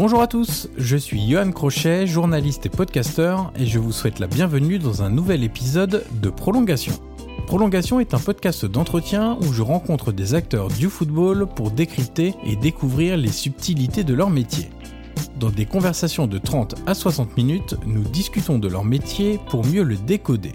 Bonjour à tous, je suis Johan Crochet, journaliste et podcasteur, et je vous souhaite la bienvenue dans un nouvel épisode de Prolongation. Prolongation est un podcast d'entretien où je rencontre des acteurs du football pour décrypter et découvrir les subtilités de leur métier. Dans des conversations de 30 à 60 minutes, nous discutons de leur métier pour mieux le décoder.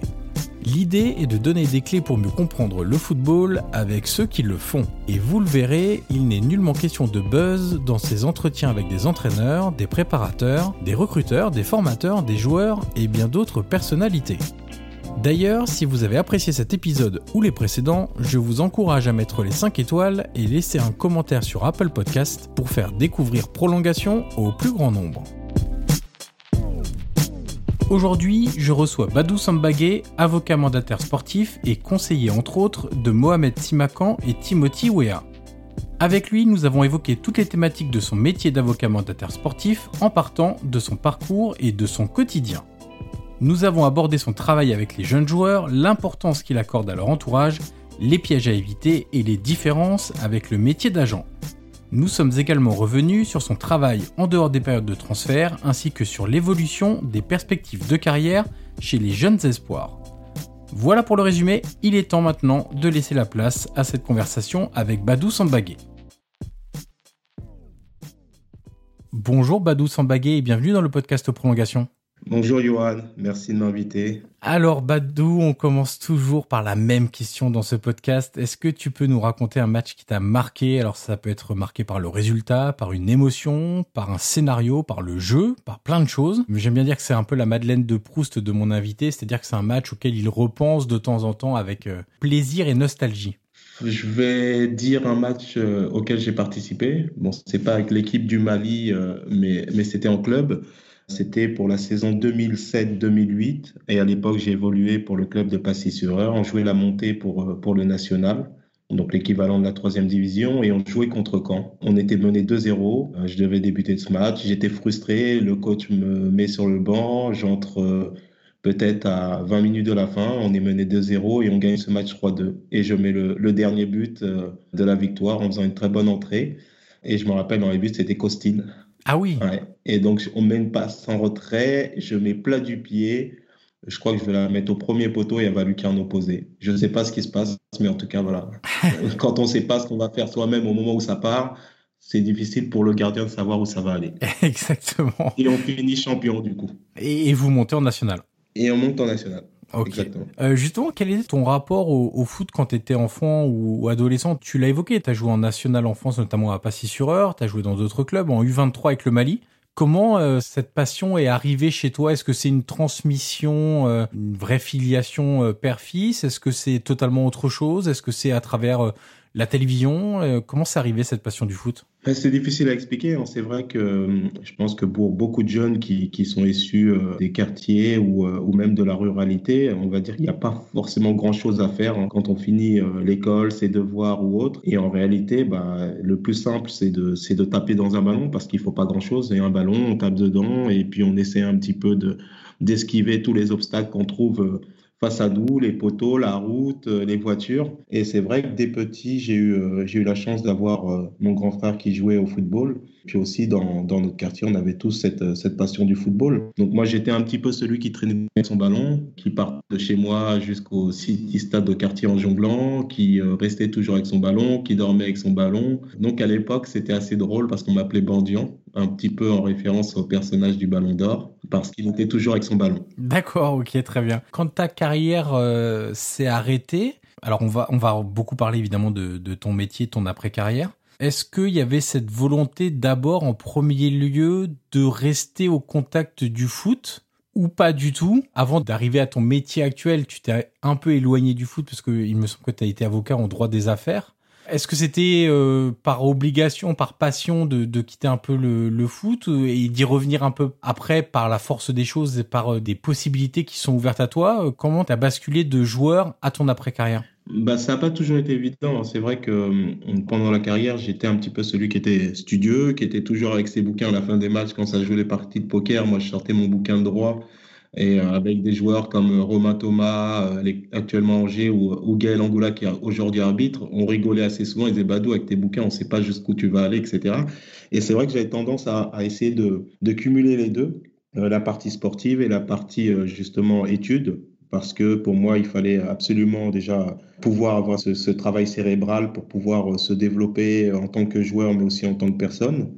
L'idée est de donner des clés pour mieux comprendre le football avec ceux qui le font. Et vous le verrez, il n'est nullement question de buzz dans ces entretiens avec des entraîneurs, des préparateurs, des recruteurs, des formateurs, des joueurs et bien d'autres personnalités. D'ailleurs, si vous avez apprécié cet épisode ou les précédents, je vous encourage à mettre les 5 étoiles et laisser un commentaire sur Apple Podcast pour faire découvrir Prolongation au plus grand nombre. Aujourd'hui, je reçois Badou Sambagé, avocat mandataire sportif et conseiller entre autres de Mohamed Simakan et Timothy Wea. Avec lui, nous avons évoqué toutes les thématiques de son métier d'avocat mandataire sportif en partant de son parcours et de son quotidien. Nous avons abordé son travail avec les jeunes joueurs, l'importance qu'il accorde à leur entourage, les pièges à éviter et les différences avec le métier d'agent. Nous sommes également revenus sur son travail en dehors des périodes de transfert ainsi que sur l'évolution des perspectives de carrière chez les jeunes espoirs. Voilà pour le résumé, il est temps maintenant de laisser la place à cette conversation avec Badou Sambagé. Bonjour Badou Sambagé et bienvenue dans le podcast Prolongation. Bonjour Johan, merci de m'inviter. Alors Badou, on commence toujours par la même question dans ce podcast. Est-ce que tu peux nous raconter un match qui t'a marqué? Alors ça peut être marqué par le résultat, par une émotion, par un scénario, par le jeu, par plein de choses. Mais j'aime bien dire que c'est un peu la Madeleine de Proust de mon invité, c'est-à-dire que c'est un match auquel il repense de temps en temps avec euh, plaisir et nostalgie. Je vais dire un match euh, auquel j'ai participé. Bon, c'est pas avec l'équipe du Mali, euh, mais, mais c'était en club. C'était pour la saison 2007-2008 et à l'époque j'ai évolué pour le club de Passy-sur-Eure. On jouait la montée pour, euh, pour le national, donc l'équivalent de la troisième division et on jouait contre Caen. On était mené 2-0, euh, je devais débuter ce match, j'étais frustré, le coach me met sur le banc, j'entre euh, peut-être à 20 minutes de la fin, on est mené 2-0 et on gagne ce match 3-2 et je mets le, le dernier but de la victoire en faisant une très bonne entrée. Et je me rappelle dans les buts, c'était Costine. Ah oui. Et donc, on met une passe en retrait, je mets plat du pied. Je crois que je vais la mettre au premier poteau et elle va lui en opposé. Je ne sais pas ce qui se passe, mais en tout cas, voilà. Quand on ne sait pas ce qu'on va faire soi-même au moment où ça part, c'est difficile pour le gardien de savoir où ça va aller. Exactement. Et on finit champion, du coup. Et, vous montez en national. Et on monte en national. Exactement. Euh, justement, quel est ton rapport au, foot quand tu étais enfant ou, adolescent? Tu l'as évoqué, tu as joué en national en France, notamment à Passy-sur-Eure, tu as joué dans d'autres clubs, en U23 avec le Mali. Comment euh, cette passion est arrivée chez toi? Est-ce que c'est une transmission, euh, une vraie filiation père-fils? Est-ce que c'est totalement autre chose? Est-ce que c'est à travers la télévision euh, Comment c'est arrivé cette passion du foot? Ben, C'est difficile à expliquer. Hein. C'est vrai que euh, je pense que pour beaucoup de jeunes qui, qui sont issus euh, des quartiers ou, ou, même de la ruralité, on va dire qu'il n'y a pas forcément grand-chose à faire hein. quand on finit l'école, ses devoirs ou autre. Et en réalité, ben, le plus simple, c'est de, de taper dans un ballon parce qu'il ne faut pas grand-chose. Et un ballon, on tape dedans et puis on essaie un petit peu de d'esquiver tous les obstacles qu'on trouve face à les poteaux, la route, euh, les voitures. Et c'est vrai que dès petit, j'ai eu, euh, eu la chance d'avoir euh, mon grand frère qui jouait au football. Puis aussi, dans, dans notre quartier, on avait tous cette, cette passion du football. Donc moi, j'étais un petit peu celui qui traînait son ballon, qui partait de chez moi jusqu'au City Stade de quartier en jonglant, qui restait toujours avec son ballon, qui dormait avec son ballon. Donc à l'époque, c'était assez drôle parce qu'on m'appelait Bandian, un petit peu en référence au personnage du Ballon d'Or, parce qu'il était toujours avec son ballon. D'accord, ok, très bien. Quand ta carrière euh, s'est arrêtée, alors on va, on va beaucoup parler évidemment de, de ton métier, ton après-carrière. Est-ce qu'il y avait cette volonté d'abord en premier lieu de rester au contact du foot ou pas du tout? Avant d'arriver à ton métier actuel, tu t'es un peu éloigné du foot parce qu'il me semble que tu as été avocat en droit des affaires. Est-ce que c'était euh, par obligation, par passion de, quitter un peu le, foot et d'y revenir un peu après par la force des choses et par euh, des possibilités qui sont ouvertes à toi Comment tu as basculé de joueur à ton après-carrière? Bah, ça n'a pas toujours été évident. C'est vrai que euh, pendant la carrière, j'étais un petit peu celui qui était studieux, qui était toujours avec ses bouquins à la fin des matchs quand ça jouait les parties de poker. Moi, je sortais mon bouquin droit et euh, avec des joueurs comme euh, Romain Thomas, euh, actuellement Angers, ou, ou Gaël Angoula, qui est aujourd'hui arbitre, on rigolait assez souvent. Ils disaient Badou, avec tes bouquins, on ne sait pas jusqu'où tu vas aller, etc. Et c'est vrai que j'avais tendance à, essayer de, cumuler les deux, la partie sportive et la partie justement études, parce que pour moi, il fallait absolument déjà pouvoir avoir ce travail cérébral pour pouvoir se développer en tant que joueur, mais aussi en tant que personne.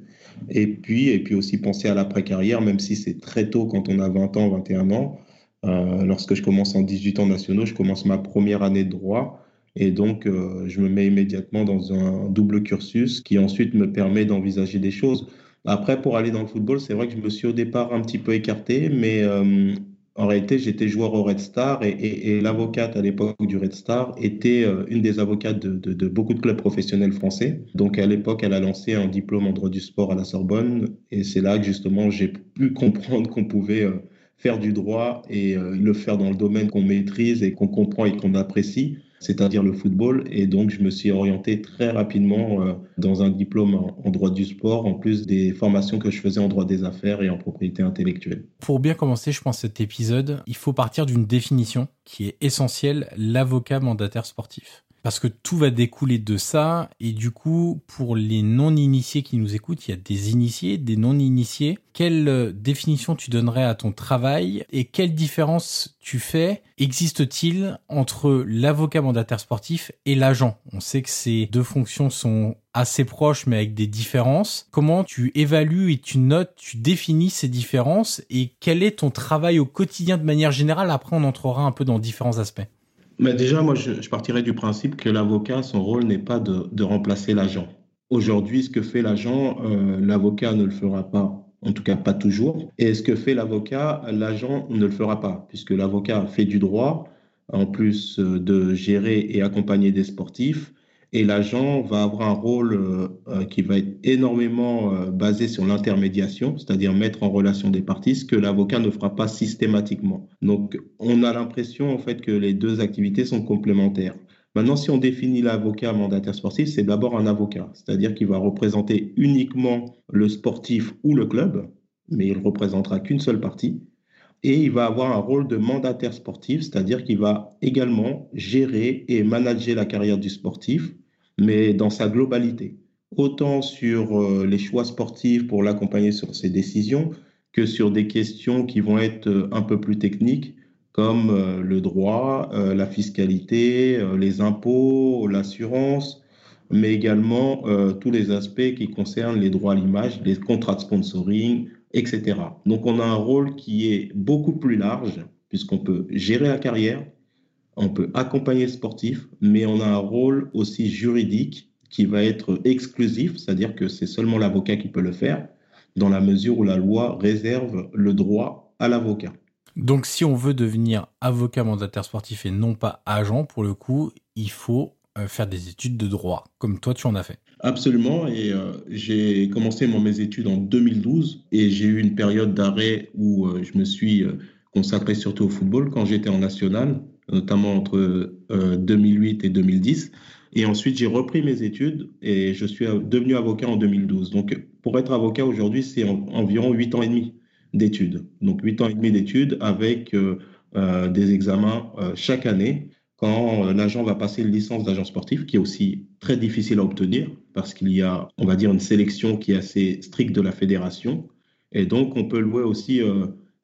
Et puis, et puis aussi penser à l'après-carrière, même si c'est très tôt quand on a 20 ans, 21 ans. Euh, lorsque je commence en 18 ans nationaux, je commence ma première année de droit. Et donc, euh, je me mets immédiatement dans un double cursus qui ensuite me permet d'envisager des choses. Après, pour aller dans le football, c'est vrai que je me suis au départ un petit peu écarté, mais euh, en réalité, j'étais joueur au Red Star et, l'avocate à l'époque du Red Star était euh, une des avocates de, de, de, beaucoup de clubs professionnels français. Donc à l'époque, elle a lancé un diplôme en droit du sport à la Sorbonne et c'est là que justement j'ai pu comprendre qu'on pouvait euh, faire du droit et euh, le faire dans le domaine qu'on maîtrise et qu'on comprend et qu'on apprécie c'est-à-dire le football. Et donc, je me suis orienté très rapidement euh, dans un diplôme en, droit du sport, en plus des formations que je faisais en droit des affaires et en propriété intellectuelle. Pour bien commencer, je pense, cet épisode, il faut partir d'une définition qui est essentielle, l'avocat mandataire sportif parce que tout va découler de ça. Et du coup, pour les non-initiés qui nous écoutent, il y a des initiés, des non-initiés. Quelle euh, définition tu donnerais à ton travail et quelle différence tu fais Existe-t-il entre l'avocat mandataire sportif et l'agent? On sait que ces deux fonctions sont assez proches mais avec des différences. Comment tu évalues et tu notes, tu définis ces différences et quel est ton travail au quotidien de manière générale? Après, on entrera un peu dans différents aspects. Mais déjà, moi, je, partirais du principe que l'avocat, son rôle n'est pas de, de remplacer l'agent. Aujourd'hui, ce que fait l'agent, euh, l'avocat ne le fera pas, en tout cas pas toujours. Et ce que fait l'avocat, l'agent ne le fera pas, puisque l'avocat fait du droit, en plus euh, de gérer et accompagner des sportifs. Et l'agent va avoir un rôle euh, euh, qui va être énormément euh, basé sur l'intermédiation, c'est-à-dire mettre en relation des parties, ce que l'avocat ne fera pas systématiquement. Donc, on a l'impression en fait que les deux activités sont complémentaires. Maintenant, si on définit l'avocat mandataire sportif, c'est d'abord un avocat, c'est-à-dire qu'il va représenter uniquement le sportif ou le club, mais il représentera qu'une seule partie. Et il va avoir un rôle de mandataire sportif, c'est-à-dire qu'il va également gérer et manager la carrière du sportif mais dans sa globalité, autant sur euh, les choix sportifs pour l'accompagner sur ses décisions que sur des questions qui vont être euh, un peu plus techniques comme euh, le droit, la fiscalité, les impôts, l'assurance, mais également tous les aspects qui concernent les droits à l'image, les contrats de sponsoring, etc. Donc on a un rôle qui est beaucoup plus large puisqu'on peut gérer la carrière, on peut accompagner le sportif, mais on a un rôle aussi juridique qui va être exclusif, c'est-à-dire que c'est seulement l'avocat qui peut le faire, dans la mesure où la loi réserve le droit à l'avocat. Donc si on veut devenir avocat mandataire sportif et non pas agent, pour le coup, il faut euh, faire des études de droit, comme toi tu en as fait. Absolument, et euh, j'ai commencé mes études en 2012 et j'ai eu une période d'arrêt où euh, je me suis euh, consacré surtout au football quand j'étais en national notamment entre 2008 euh, et 2010. Et ensuite, j'ai repris mes études et je suis devenu avocat en 2012. Donc, pour être avocat aujourd'hui, c'est environ 8 ans et demi d'études. Donc, 8 ans et demi d'études avec euh, des examens chaque année quand l'agent va passer une licence d'agent sportif, qui est aussi très difficile à obtenir parce qu'il y a, on va dire, une sélection qui est assez stricte de la fédération. Et donc, on peut louer aussi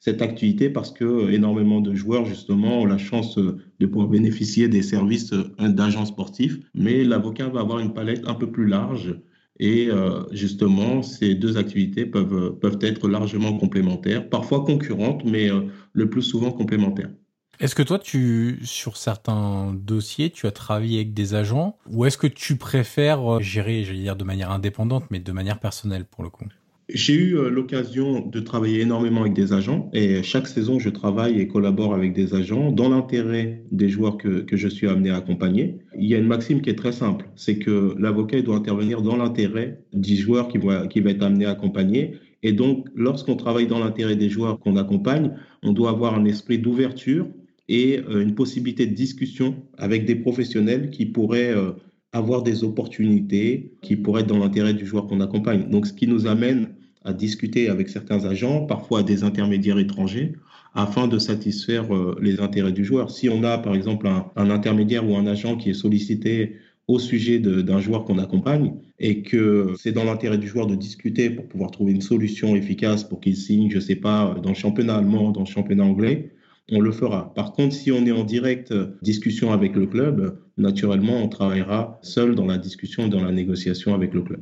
cette activité parce que énormément de joueurs, justement, ont la chance de pouvoir bénéficier des services d'agents sportifs. Mais l'avocat va avoir une palette un peu plus large et euh, justement, ces deux activités peuvent, peuvent être largement complémentaires, parfois concurrentes, mais euh, le plus souvent complémentaires. Est-ce que toi, tu, sur certains dossiers, tu as travaillé avec des agents ou est-ce que tu préfères euh, gérer, je vais dire de manière indépendante, mais de manière personnelle pour le coup? J'ai eu euh, l'occasion de travailler énormément avec des agents et chaque saison, je travaille et collabore avec des agents dans l'intérêt des joueurs que, que, je suis amené à accompagner. Il y a une maxime qui est très simple, c'est que l'avocat doit intervenir dans l'intérêt du joueur qui va, qui va être amené à accompagner. Et donc, lorsqu'on travaille dans l'intérêt des joueurs qu'on accompagne, on doit avoir un esprit d'ouverture et euh, une possibilité de discussion avec des professionnels qui pourraient euh, avoir des opportunités qui pourraient être dans l'intérêt du joueur qu'on accompagne. Donc, ce qui nous amène à discuter avec certains agents, parfois des intermédiaires étrangers, afin de satisfaire euh, les intérêts du joueur. Si on a, par exemple, un, intermédiaire ou un agent qui est sollicité au sujet d'un joueur qu'on accompagne et que c'est dans l'intérêt du joueur de discuter pour pouvoir trouver une solution efficace pour qu'il signe, je ne sais pas, dans le championnat allemand, dans le championnat anglais, on le fera. Par contre, si on est en direct euh, discussion avec le club, naturellement, on travaillera seul dans la discussion dans la négociation avec le club.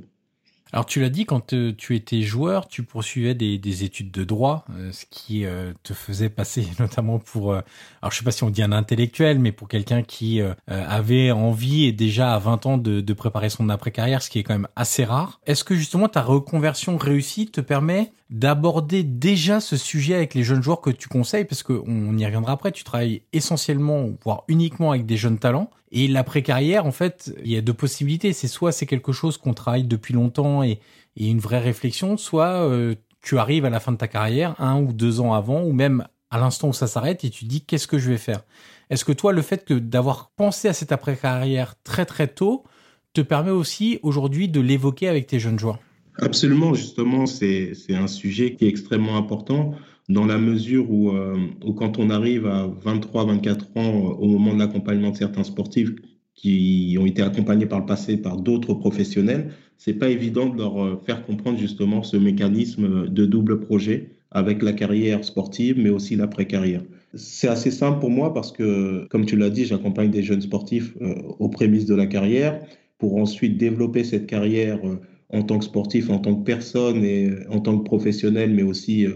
Alors tu l'as dit, quand euh, tu étais joueur, tu poursuivais des, études de droit, euh, ce qui euh, te faisait passer notamment pour, alors je sais pas si on dit un intellectuel, mais pour quelqu'un qui avait envie et déjà à 20 ans de, de préparer son après-carrière, ce qui est quand même assez rare. Est-ce que justement ta reconversion réussie te permet d'aborder déjà ce sujet avec les jeunes joueurs que tu conseilles, parce qu'on y reviendra après, tu travailles essentiellement, voire uniquement avec des jeunes talents. Et l'après-carrière, en fait, il y a deux possibilités. C'est soit c'est quelque chose qu'on travaille depuis longtemps et, une vraie réflexion, soit euh, tu arrives à la fin de ta carrière, un ou deux ans avant, ou même à l'instant où ça s'arrête, et tu dis qu'est-ce que je vais faire? Est-ce que toi, le fait que d'avoir pensé à cette après-carrière très très tôt, te permet aussi aujourd'hui de l'évoquer avec tes jeunes joueurs? Absolument, justement, c'est un sujet qui est extrêmement important dans la mesure où, euh, où quand on arrive à 23, 24 ans euh, au moment de l'accompagnement de certains sportifs qui ont été accompagnés par le passé par d'autres professionnels, c'est pas évident de leur euh, faire comprendre justement ce mécanisme de double projet avec la carrière sportive, mais aussi l'après-carrière. C'est assez simple pour moi parce que, comme tu l'as dit, j'accompagne des jeunes sportifs aux prémices de la carrière pour ensuite développer cette carrière en tant que sportif, en tant que personne et en tant que professionnel, mais aussi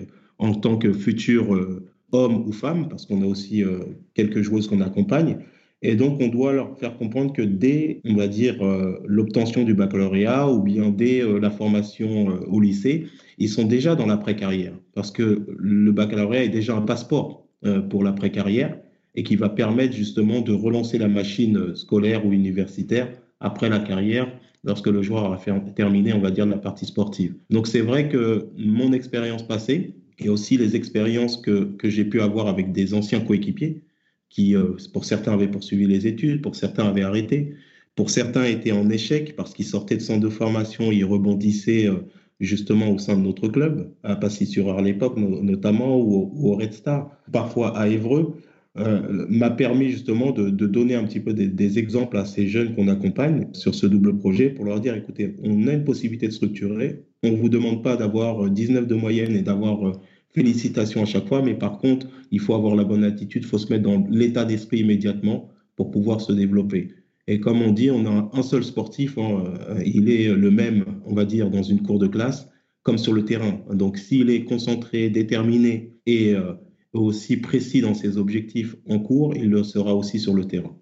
en tant que futur euh, homme ou femme, parce qu'on a aussi euh, quelques joueuses qu'on accompagne. Et donc, on doit leur faire comprendre que dès, on va dire, euh, l'obtention du baccalauréat ou bien dès la formation au lycée, ils sont déjà dans l'après-carrière. Parce que le baccalauréat est déjà un passeport pour l'après-carrière et qui va permettre justement de relancer la machine scolaire ou universitaire après la carrière lorsque le joueur aura terminé, on va dire, la partie sportive. Donc, c'est vrai que mon expérience passée, et aussi les expériences que, que j'ai pu avoir avec des anciens coéquipiers qui, euh, pour certains, avaient poursuivi les études, pour certains, avaient arrêté, pour certains, étaient en échec parce qu'ils sortaient de centre de formation, ils rebondissaient euh, justement au sein de notre club, à Passy-sur-Eure à l'époque notamment, ou, au Red Star, parfois à Évreux, euh, m'a permis justement de, donner un petit peu des, exemples à ces jeunes qu'on accompagne sur ce double projet pour leur dire, écoutez, on a une possibilité de structurer, on ne vous demande pas d'avoir 19 de moyenne et d'avoir félicitations à chaque fois, mais par contre, il faut avoir la bonne attitude, il faut se mettre dans l'état d'esprit immédiatement pour pouvoir se développer. Et comme on dit, on a un seul sportif, hein, euh, il est le même, on va dire, dans une cour de classe, comme sur le terrain. Donc, s'il est concentré, déterminé et euh, aussi précis dans ses objectifs en cours, il le sera aussi sur le terrain.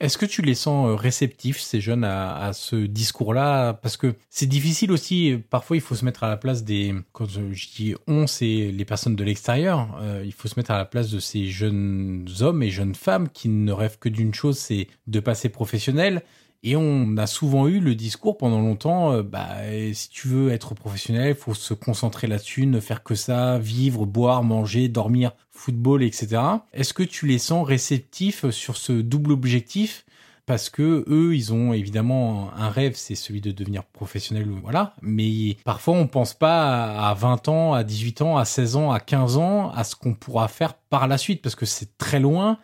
Est-ce que tu les sens euh, réceptifs, ces jeunes, à, ce discours-là? Parce que c'est difficile aussi, parfois il faut se mettre à la place des... Quand je dis on, c'est les personnes de l'extérieur. Euh, il faut se mettre à la place de ces jeunes hommes et jeunes femmes qui ne rêvent que d'une chose, c'est de passer professionnel. Et on a souvent eu le discours pendant longtemps, euh, bah, si tu veux être professionnel, faut se concentrer là-dessus, ne faire que ça, vivre, boire, manger, dormir, football, etc. Est-ce que tu les sens réceptifs sur ce double objectif? Parce que eux, ils ont évidemment un rêve, c'est celui de devenir professionnel, voilà. Mais parfois, on pense pas à 20 ans, à 18 ans, à 16 ans, à 15 ans, à ce qu'on pourra faire par la suite, parce que c'est très loin,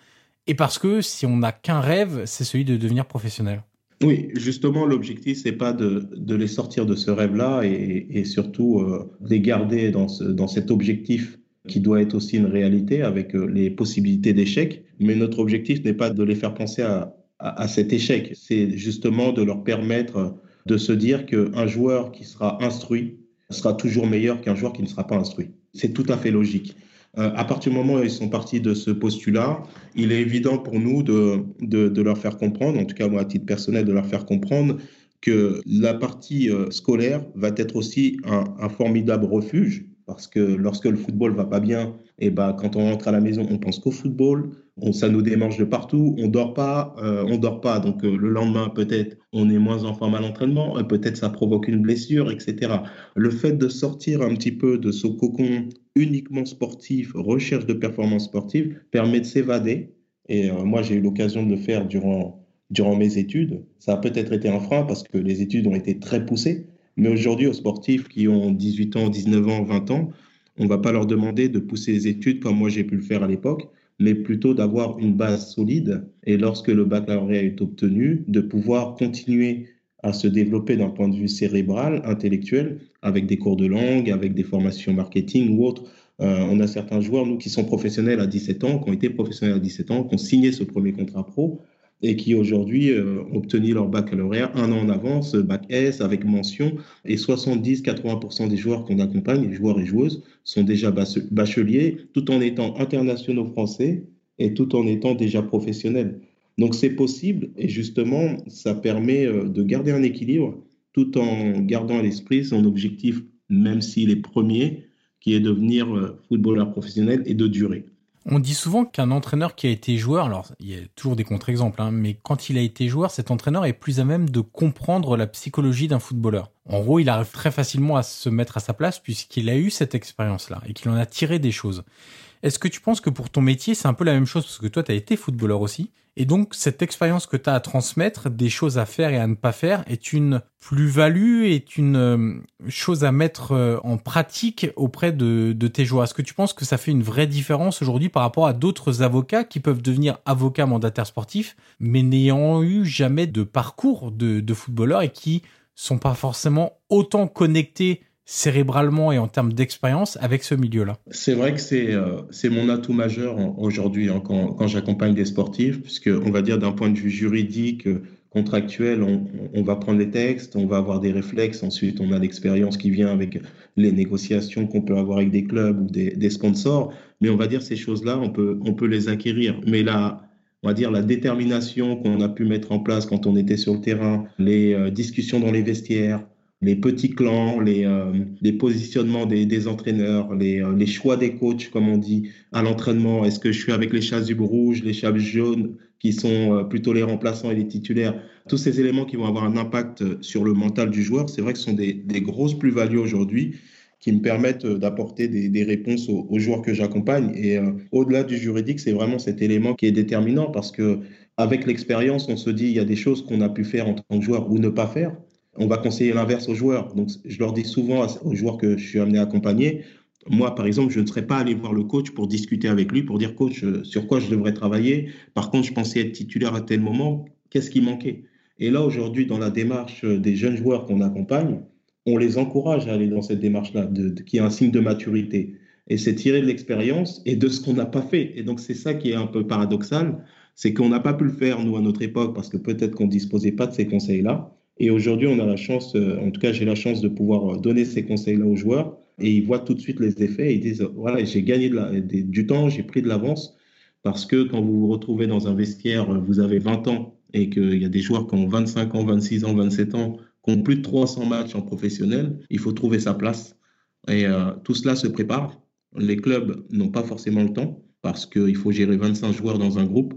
et parce que si on n'a qu'un rêve, c'est celui de devenir professionnel. Oui, justement, l'objectif, c'est pas de, de, les sortir de ce rêve-là et, et, surtout euh, les garder dans, ce, dans cet objectif qui doit être aussi une réalité avec euh, les possibilités d'échec. Mais notre objectif n'est pas de les faire penser à, à, à cet échec, c'est justement de leur permettre de se dire qu'un joueur qui sera instruit sera toujours meilleur qu'un joueur qui ne sera pas instruit. C'est tout à fait logique. Euh, à partir du moment où ils sont partis de ce postulat, il est évident pour nous de, de, de, leur faire comprendre, en tout cas moi à titre personnel, de leur faire comprendre que la partie euh, scolaire va être aussi un, un, formidable refuge parce que lorsque le football va pas bien, et eh ben quand on rentre à la maison, on pense qu'au football, on, ça nous démange de partout, on dort pas, euh, on dort pas, donc euh, le lendemain peut-être on est moins en forme à l'entraînement, euh, peut-être ça provoque une blessure, etc. Le fait de sortir un petit peu de ce cocon uniquement sportif, recherche de performance sportive, permet de s'évader. Et euh, moi j'ai eu l'occasion de le faire durant durant mes études. Ça a peut-être été un frein parce que les études ont été très poussées. Mais aujourd'hui, aux sportifs qui ont 18 ans, 19 ans, 20 ans, on ne va pas leur demander de pousser les études comme moi j'ai pu le faire à l'époque mais plutôt d'avoir une base solide et lorsque le baccalauréat est obtenu, de pouvoir continuer à se développer d'un point de vue cérébral, intellectuel, avec des cours de langue, avec des formations marketing ou autres. Euh, on a certains joueurs, nous, qui sont professionnels à 17 ans, qui ont été professionnels à 17 ans, qui ont signé ce premier contrat pro et qui aujourd'hui euh, ont obtenu leur baccalauréat un an en avance, bac S avec mention, et 70-80% des joueurs qu'on accompagne, joueurs et joueuses, sont déjà bacheliers, tout en étant internationaux français et tout en étant déjà professionnels. Donc c'est possible, et justement, ça permet euh, de garder un équilibre tout en gardant à l'esprit son objectif, même s'il est premier, qui est de devenir euh, footballeur professionnel et de durer. On dit souvent qu'un entraîneur qui a été joueur, alors il y a toujours des contre-exemples, hein, mais quand il a été joueur, cet entraîneur est plus à même de comprendre la psychologie d'un footballeur. En gros, il arrive très facilement à se mettre à sa place puisqu'il a eu cette expérience-là et qu'il en a tiré des choses. Est-ce que tu penses que pour ton métier, c'est un peu la même chose parce que toi, tu as été footballeur aussi? Et donc, cette expérience que tu as à transmettre, des choses à faire et à ne pas faire, est une plus-value, est une euh, chose à mettre euh, en pratique auprès de, tes joueurs? Est-ce que tu penses que ça fait une vraie différence aujourd'hui par rapport à d'autres avocats qui peuvent devenir avocats mandataires sportifs, mais n'ayant eu jamais de parcours de, de footballeur et qui sont pas forcément autant connectés cérébralement et en termes d'expérience avec ce milieu-là C'est vrai que c'est euh, mon atout majeur aujourd'hui hein, quand, quand j'accompagne des sportifs, puisque on va dire d'un point de vue juridique, euh, contractuel, on, on, va prendre les textes, on va avoir des réflexes, ensuite on a l'expérience qui vient avec les négociations qu'on peut avoir avec des clubs ou des, des sponsors, mais on va dire ces choses-là, on peut, on peut les acquérir. Mais là, on va dire la détermination qu'on a pu mettre en place quand on était sur le terrain, les euh, discussions dans les vestiaires, les petits clans, les, euh, positionnements des, entraîneurs, les, euh, les, choix des coachs, comme on dit, à l'entraînement. Est-ce que je suis avec les chasubles rouges, les chasubles jaunes, qui sont euh, plutôt les remplaçants et les titulaires? Tous ces éléments qui vont avoir un impact sur le mental du joueur, c'est vrai que ce sont des, grosses plus-values aujourd'hui qui me permettent d'apporter des, réponses aux, joueurs que j'accompagne. Et au-delà du juridique, c'est vraiment cet élément qui est déterminant parce que avec l'expérience, on se dit il y a des choses qu'on a pu faire en tant que joueur ou ne pas faire on va conseiller l'inverse aux joueurs. Donc, je leur dis souvent aux joueurs que je suis amené à accompagner, moi, par exemple, je ne serais pas allé voir le coach pour discuter avec lui, pour dire, coach, euh, sur quoi je devrais travailler. Par contre, je pensais être titulaire à tel moment. Qu'est-ce qui manquait? Et là, aujourd'hui, dans la démarche des jeunes joueurs qu'on accompagne, on les encourage à aller dans cette démarche-là, qui est un signe de maturité. Et c'est tirer de l'expérience et de ce qu'on n'a pas fait. Et donc, c'est ça qui est un peu paradoxal, c'est qu'on n'a pas pu le faire, nous, à notre époque, parce que peut-être qu'on ne disposait pas de ces conseils-là. Et aujourd'hui, on a la chance, euh, en tout cas, j'ai la chance de pouvoir euh, donner ces conseils-là aux joueurs et ils voient tout de suite les effets et ils disent, voilà, j'ai gagné du temps, j'ai pris de l'avance parce que quand vous vous retrouvez dans un vestiaire, euh, vous avez 20 ans et qu'il y a des joueurs qui ont 25 ans, 26 ans, 27 ans, qui ont plus de 300 matchs en professionnel, il faut trouver sa place. Et tout cela se prépare. Les clubs n'ont pas forcément le temps parce qu'il faut gérer 25 joueurs dans un groupe.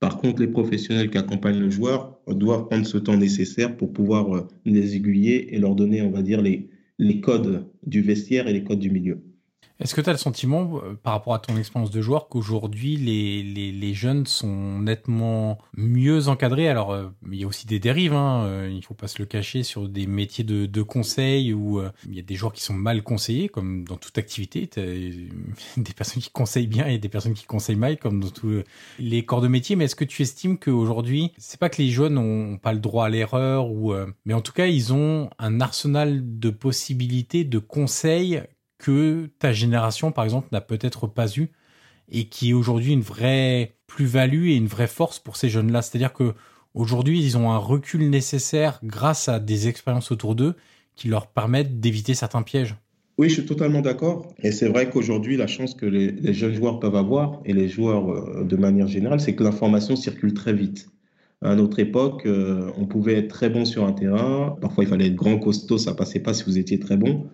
Par contre, les professionnels qui accompagnent le joueur doivent prendre ce temps nécessaire pour pouvoir euh, les aiguiller et leur donner, on va dire, les, les codes du vestiaire et les codes du milieu. Est-ce que tu as le sentiment, euh, par rapport à ton expérience de joueur, qu'aujourd'hui les, les, les, jeunes sont nettement mieux encadrés? Alors, euh, il y a aussi des dérives, hein, euh, il faut pas se le cacher, sur des métiers de, de conseil où il y a des joueurs qui sont mal conseillés, comme dans toute activité. des personnes qui conseillent bien et des personnes qui conseillent mal, comme dans tous les corps de métier. Mais est-ce que tu estimes qu'aujourd'hui, c'est pas que les jeunes ont pas le droit à l'erreur, ou mais en tout cas, ils ont un arsenal de possibilités, de conseils que ta génération, par exemple, n'a peut-être pas eu et qui est aujourd'hui une vraie plus-value et une vraie force pour ces jeunes-là. C'est-à-dire que aujourd'hui, ils ont un recul nécessaire grâce à des expériences autour d'eux qui leur permettent d'éviter certains pièges. Oui, je suis totalement d'accord. Et c'est vrai qu'aujourd'hui, la chance que les, jeunes joueurs peuvent avoir, et les joueurs euh, de manière générale, c'est que l'information circule très vite. À notre époque, euh, on pouvait être très bon sur un terrain. Parfois, il fallait être grand, costaud, ça passait pas si vous étiez très bon.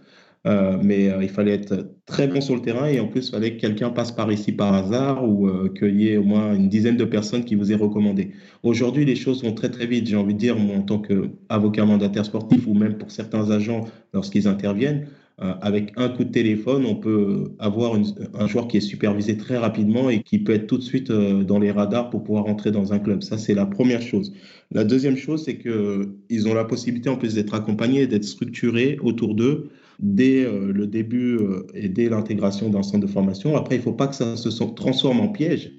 Euh, mais euh, il fallait être très bon sur le terrain et en plus, il fallait que quelqu'un passe par ici par hasard ou euh, qu'il y ait au moins une dizaine de personnes qui vous aient recommandé. Aujourd'hui, les choses vont très très vite. J'ai envie de dire, moi, en tant qu'avocat mandataire sportif ou même pour certains agents lorsqu'ils interviennent, avec un coup de téléphone, on peut avoir un joueur qui est supervisé très rapidement et qui peut être tout de suite dans les radars pour pouvoir entrer dans un club. Ça, c'est la première chose. La deuxième chose, c'est qu'ils ont la possibilité en plus d'être accompagnés, d'être structurés autour d'eux dès euh, le début euh, et dès l'intégration d'un centre de formation. Après, il ne faut pas que ça se transforme en piège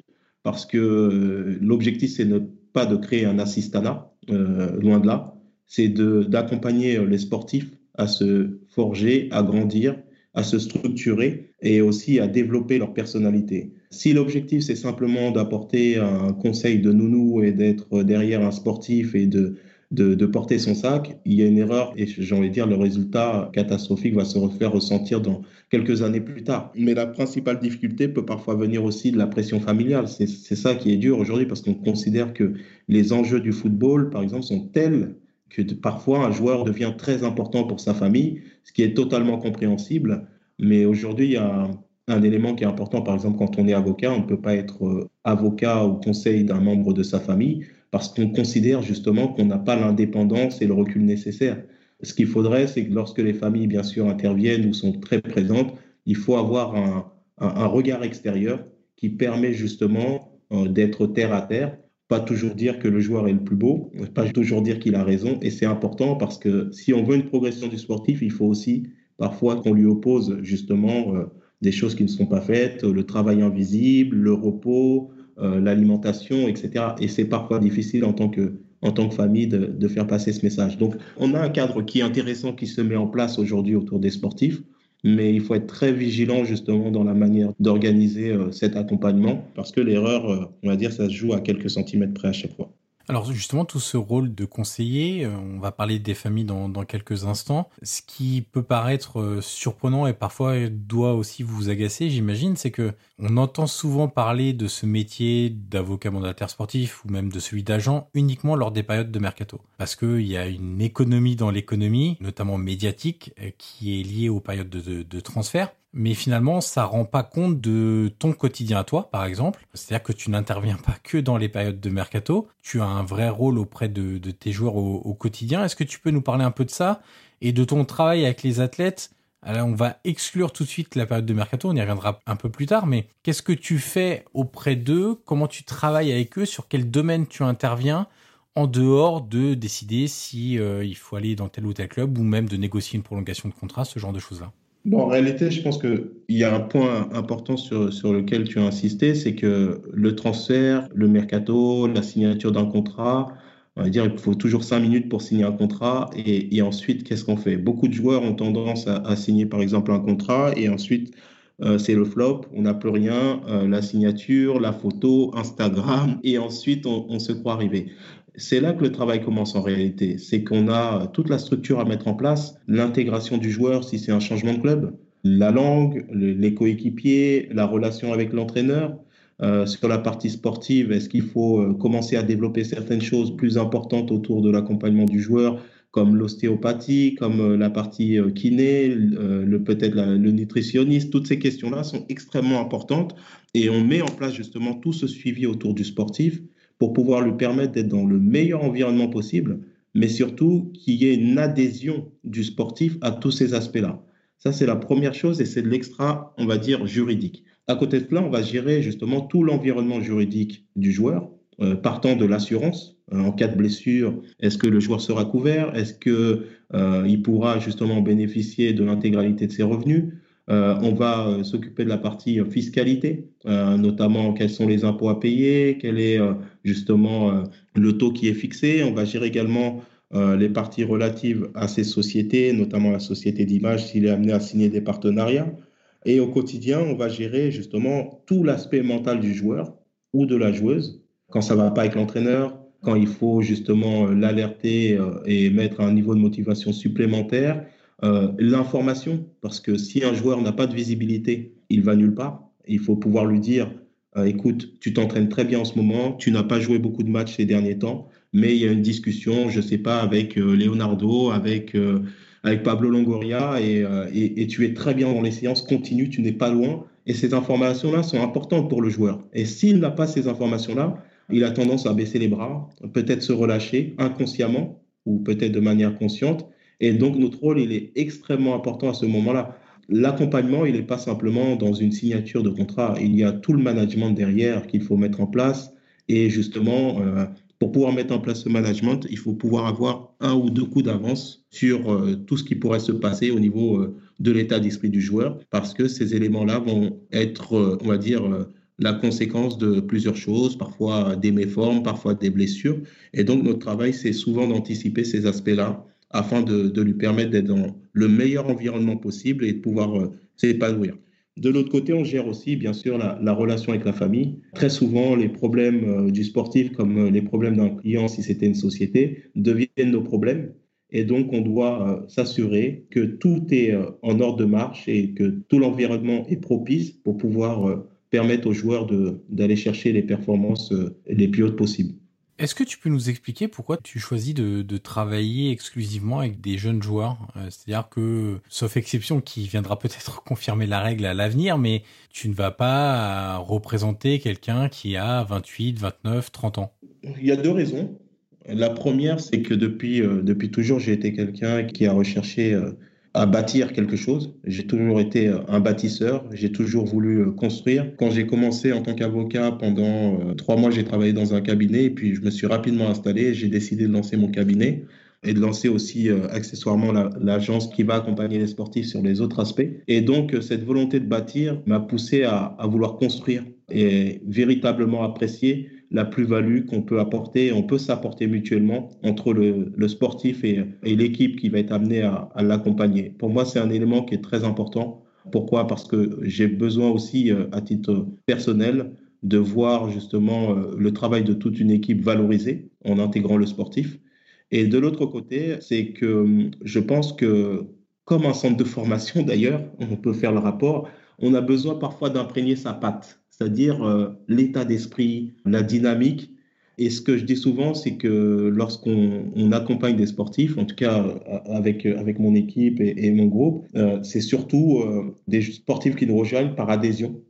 parce que euh, l'objectif, c'est ne pas de créer un assistanat, loin de là, c'est d'accompagner les sportifs à se forger, à grandir, à se structurer et aussi à développer leur personnalité. Si l'objectif, c'est simplement d'apporter un conseil de nounou et d'être derrière un sportif et de de, porter son sac, il y a une erreur et j'ai envie de dire le résultat catastrophique va se faire ressentir dans quelques années plus tard. Mais la principale difficulté peut parfois venir aussi de la pression familiale. C'est ça qui est dur aujourd'hui parce qu'on considère que les enjeux du football, par exemple, sont tels que parfois un joueur devient très important pour sa famille, ce qui est totalement compréhensible. Mais aujourd'hui, il y a un élément qui est important, par exemple, quand on est avocat, on ne peut pas être euh, avocat au conseil d'un membre de sa famille parce qu'on considère justement qu'on n'a pas l'indépendance et le recul nécessaire. Ce qu'il faudrait, c'est que lorsque les familles, bien sûr, interviennent ou sont très présentes, il faut avoir un, regard extérieur qui permet justement euh, d'être terre à terre, pas toujours dire que le joueur est le plus beau, pas toujours dire qu'il a raison. Et c'est important parce que si on veut une progression du sportif, il faut aussi parfois qu'on lui oppose justement euh, des choses qui ne sont pas faites, le travail invisible, le repos, euh, l'alimentation, etc. Et c'est parfois difficile en tant que, en tant que famille de, de, faire passer ce message. Donc, on a un cadre qui est intéressant qui se met en place aujourd'hui autour des sportifs, mais il faut être très vigilant justement dans la manière d'organiser euh, cet accompagnement parce que l'erreur, euh, on va dire, ça se joue à quelques centimètres près à chaque fois. Alors justement, tout ce rôle de conseiller, euh, on va parler des familles dans, quelques instants. Ce qui peut paraître euh, surprenant et parfois doit aussi vous agacer, j'imagine, c'est que on entend souvent parler de ce métier d'avocat mandataire sportif ou même de celui d'agent uniquement lors des périodes de mercato. Parce qu'il y a une économie dans l'économie, notamment médiatique, euh, qui est liée aux périodes de, de transfert mais finalement, ça rend pas compte de ton quotidien à toi, par exemple. C'est-à-dire que tu n'interviens pas que dans les périodes de mercato. Tu as un vrai rôle auprès de, tes joueurs au, quotidien. Est-ce que tu peux nous parler un peu de ça et de ton travail avec les athlètes? Alors, on va exclure tout de suite la période de mercato, on y reviendra un peu plus tard, mais qu'est-ce que tu fais auprès d'eux? Comment tu travailles avec eux? Sur quel domaine tu interviens en dehors de décider si euh, il faut aller dans tel ou tel club ou même de négocier une prolongation de contrat, ce genre de choses-là? Bon, en réalité, je pense qu'il y a un point important sur, sur lequel tu as insisté, c'est que le transfert, le mercato, la signature d'un contrat, on va dire qu'il faut toujours cinq minutes pour signer un contrat et, et ensuite, qu'est-ce qu'on fait? Beaucoup de joueurs ont tendance à, signer par exemple un contrat et ensuite, euh, c'est le flop, on n'a plus rien, euh, la signature, la photo, Instagram et ensuite on, on se croit arrivé c'est là que le travail commence en réalité. C'est qu'on a toute la structure à mettre en place, l'intégration du joueur si c'est un changement de club, la langue, les coéquipiers, la relation avec l'entraîneur. Euh, sur la partie sportive, est-ce qu'il faut euh, commencer à développer certaines choses plus importantes autour de l'accompagnement du joueur, comme l'ostéopathie, comme euh, la partie kiné, peut-être le nutritionniste? Toutes ces questions-là sont extrêmement importantes et on met en place justement tout ce suivi autour du sportif pour pouvoir lui permettre d'être dans le meilleur environnement possible, mais surtout qu'il y ait une adhésion du sportif à tous ces aspects-là. Ça, c'est la première chose et c'est de l'extra, on va dire, juridique. À côté de cela, on va gérer justement tout l'environnement juridique du joueur, euh, partant de l'assurance. Euh, en cas de blessure, est-ce que le joueur sera couvert? Est-ce qu'il euh, pourra justement bénéficier de l'intégralité de ses revenus? On va s'occuper de la partie fiscalité, notamment quels sont les impôts à payer, quel est justement le taux qui est fixé. On va gérer également les parties relatives à ces sociétés, notamment la société d'image s'il est amené à signer des partenariats. Et au quotidien, on va gérer justement tout l'aspect mental du joueur ou de la joueuse quand ça va pas avec l'entraîneur, quand il faut justement euh, l'alerter euh, et mettre un niveau de motivation supplémentaire. Euh, l'information, parce que si un joueur n'a pas de visibilité, il va nulle part. Il faut pouvoir lui dire, écoute, tu t'entraînes très bien en ce moment, tu n'as pas joué beaucoup de matchs ces derniers temps, mais il y a une discussion, je ne sais pas, avec Leonardo, avec avec Pablo Longoria euh, et, et, tu es très bien dans les séances, continue, tu n'es pas loin. Et ces informations-là sont importantes pour le joueur. Et s'il n'a pas ces informations-là, il a tendance à baisser les bras, peut-être se relâcher inconsciemment ou peut-être de manière consciente. Et donc notre rôle, il est extrêmement important à ce moment-là. L'accompagnement, il n'est pas simplement dans une signature de contrat. Il y a tout le management derrière qu'il faut mettre en place. Et justement, euh, pour pouvoir mettre en place ce management, il faut pouvoir avoir un ou deux coups d'avance sur euh, tout ce qui pourrait se passer au niveau euh, de l'état d'esprit du joueur, parce que ces éléments-là vont être, on va dire, la conséquence de plusieurs choses, parfois des méformes, parfois des blessures. Et donc, notre travail, c'est souvent d'anticiper ces aspects-là afin de, de, lui permettre d'être dans le meilleur environnement possible et de pouvoir s'épanouir. De l'autre côté, on gère aussi, bien sûr, la, relation avec la famille. Très souvent, les problèmes euh, du sportif, comme euh, les problèmes d'un client, si c'était une société, deviennent nos problèmes. Et donc, on doit euh, s'assurer que tout est en ordre de marche et que tout l'environnement est propice pour pouvoir permettre aux joueurs d'aller chercher les performances les plus hautes possibles. Est-ce que tu peux nous expliquer pourquoi tu choisis de, travailler exclusivement avec des jeunes joueurs? Euh, C'est-à-dire que, sauf exception qui viendra peut-être confirmer la règle à l'avenir, mais tu ne vas pas représenter quelqu'un qui a 28, 29, 30 ans Il y a deux raisons. La première, c'est que depuis, euh, toujours, j'ai été quelqu'un qui a recherché euh, à bâtir quelque chose. J'ai toujours été un bâtisseur, j'ai toujours voulu euh, construire. Quand j'ai commencé en tant qu'avocat, pendant euh, trois mois, j'ai travaillé dans un cabinet et puis je me suis rapidement installé. J'ai décidé de lancer mon cabinet et de lancer aussi euh, accessoirement l'agence qui va accompagner les sportifs sur les autres aspects. Et donc, cette volonté de bâtir m'a poussé à vouloir construire et véritablement apprécier la plus-value qu'on peut apporter, on peut s'apporter mutuellement entre le, sportif et, l'équipe qui va être amenée à, l'accompagner. Pour moi, c'est un élément qui est très important. Pourquoi? Parce que j'ai besoin aussi, euh, à titre personnel, de voir justement euh, le travail de toute une équipe valorisé en intégrant le sportif. Et de l'autre côté, c'est que hum, je pense que, comme un centre de formation d'ailleurs, on peut faire le rapport, on a besoin parfois d'imprégner sa patte c'est-à-dire euh, l'état d'esprit, la dynamique. Et ce que je dis souvent, c'est que lorsqu'on accompagne des sportifs, en tout cas euh, avec, avec mon équipe et, mon groupe, euh, c'est surtout des sportifs qui nous rejoignent par adhésion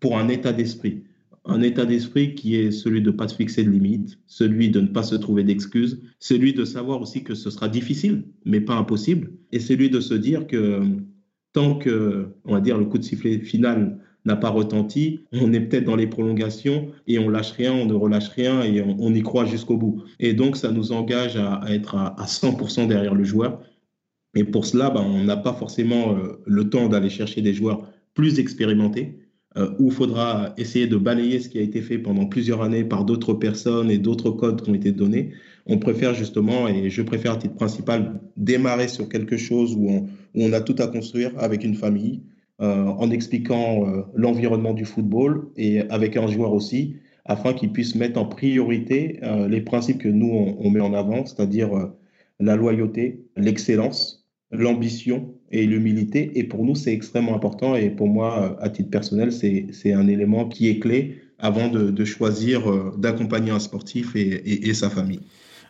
pour un état d'esprit. Un état d'esprit qui est celui de ne pas se fixer de limites, celui de ne pas se trouver d'excuses, celui de savoir aussi que ce sera difficile, mais pas impossible, et celui de se dire que tant que, on va dire, le coup de sifflet final n'a pas retenti, on est peut-être dans les prolongations et on lâche rien, on ne relâche rien et on, y croit jusqu'au bout. Et donc, ça nous engage à, être à, 100% derrière le joueur. Et pour cela, ben, on n'a pas forcément euh, le temps d'aller chercher des joueurs plus expérimentés, euh, où il faudra essayer de balayer ce qui a été fait pendant plusieurs années par d'autres personnes et d'autres codes qui ont été donnés. On préfère justement, et je préfère à titre principal, démarrer sur quelque chose où on, a tout à construire avec une famille, en expliquant euh, l'environnement du football et avec un joueur aussi, afin qu'il puisse mettre en priorité euh, les principes que nous, on, met en avant, c'est-à-dire la loyauté, l'excellence, l'ambition et l'humilité. Et pour nous, c'est extrêmement important. Et pour moi, à titre personnel, c'est un élément qui est clé avant de, choisir d'accompagner un sportif et sa famille.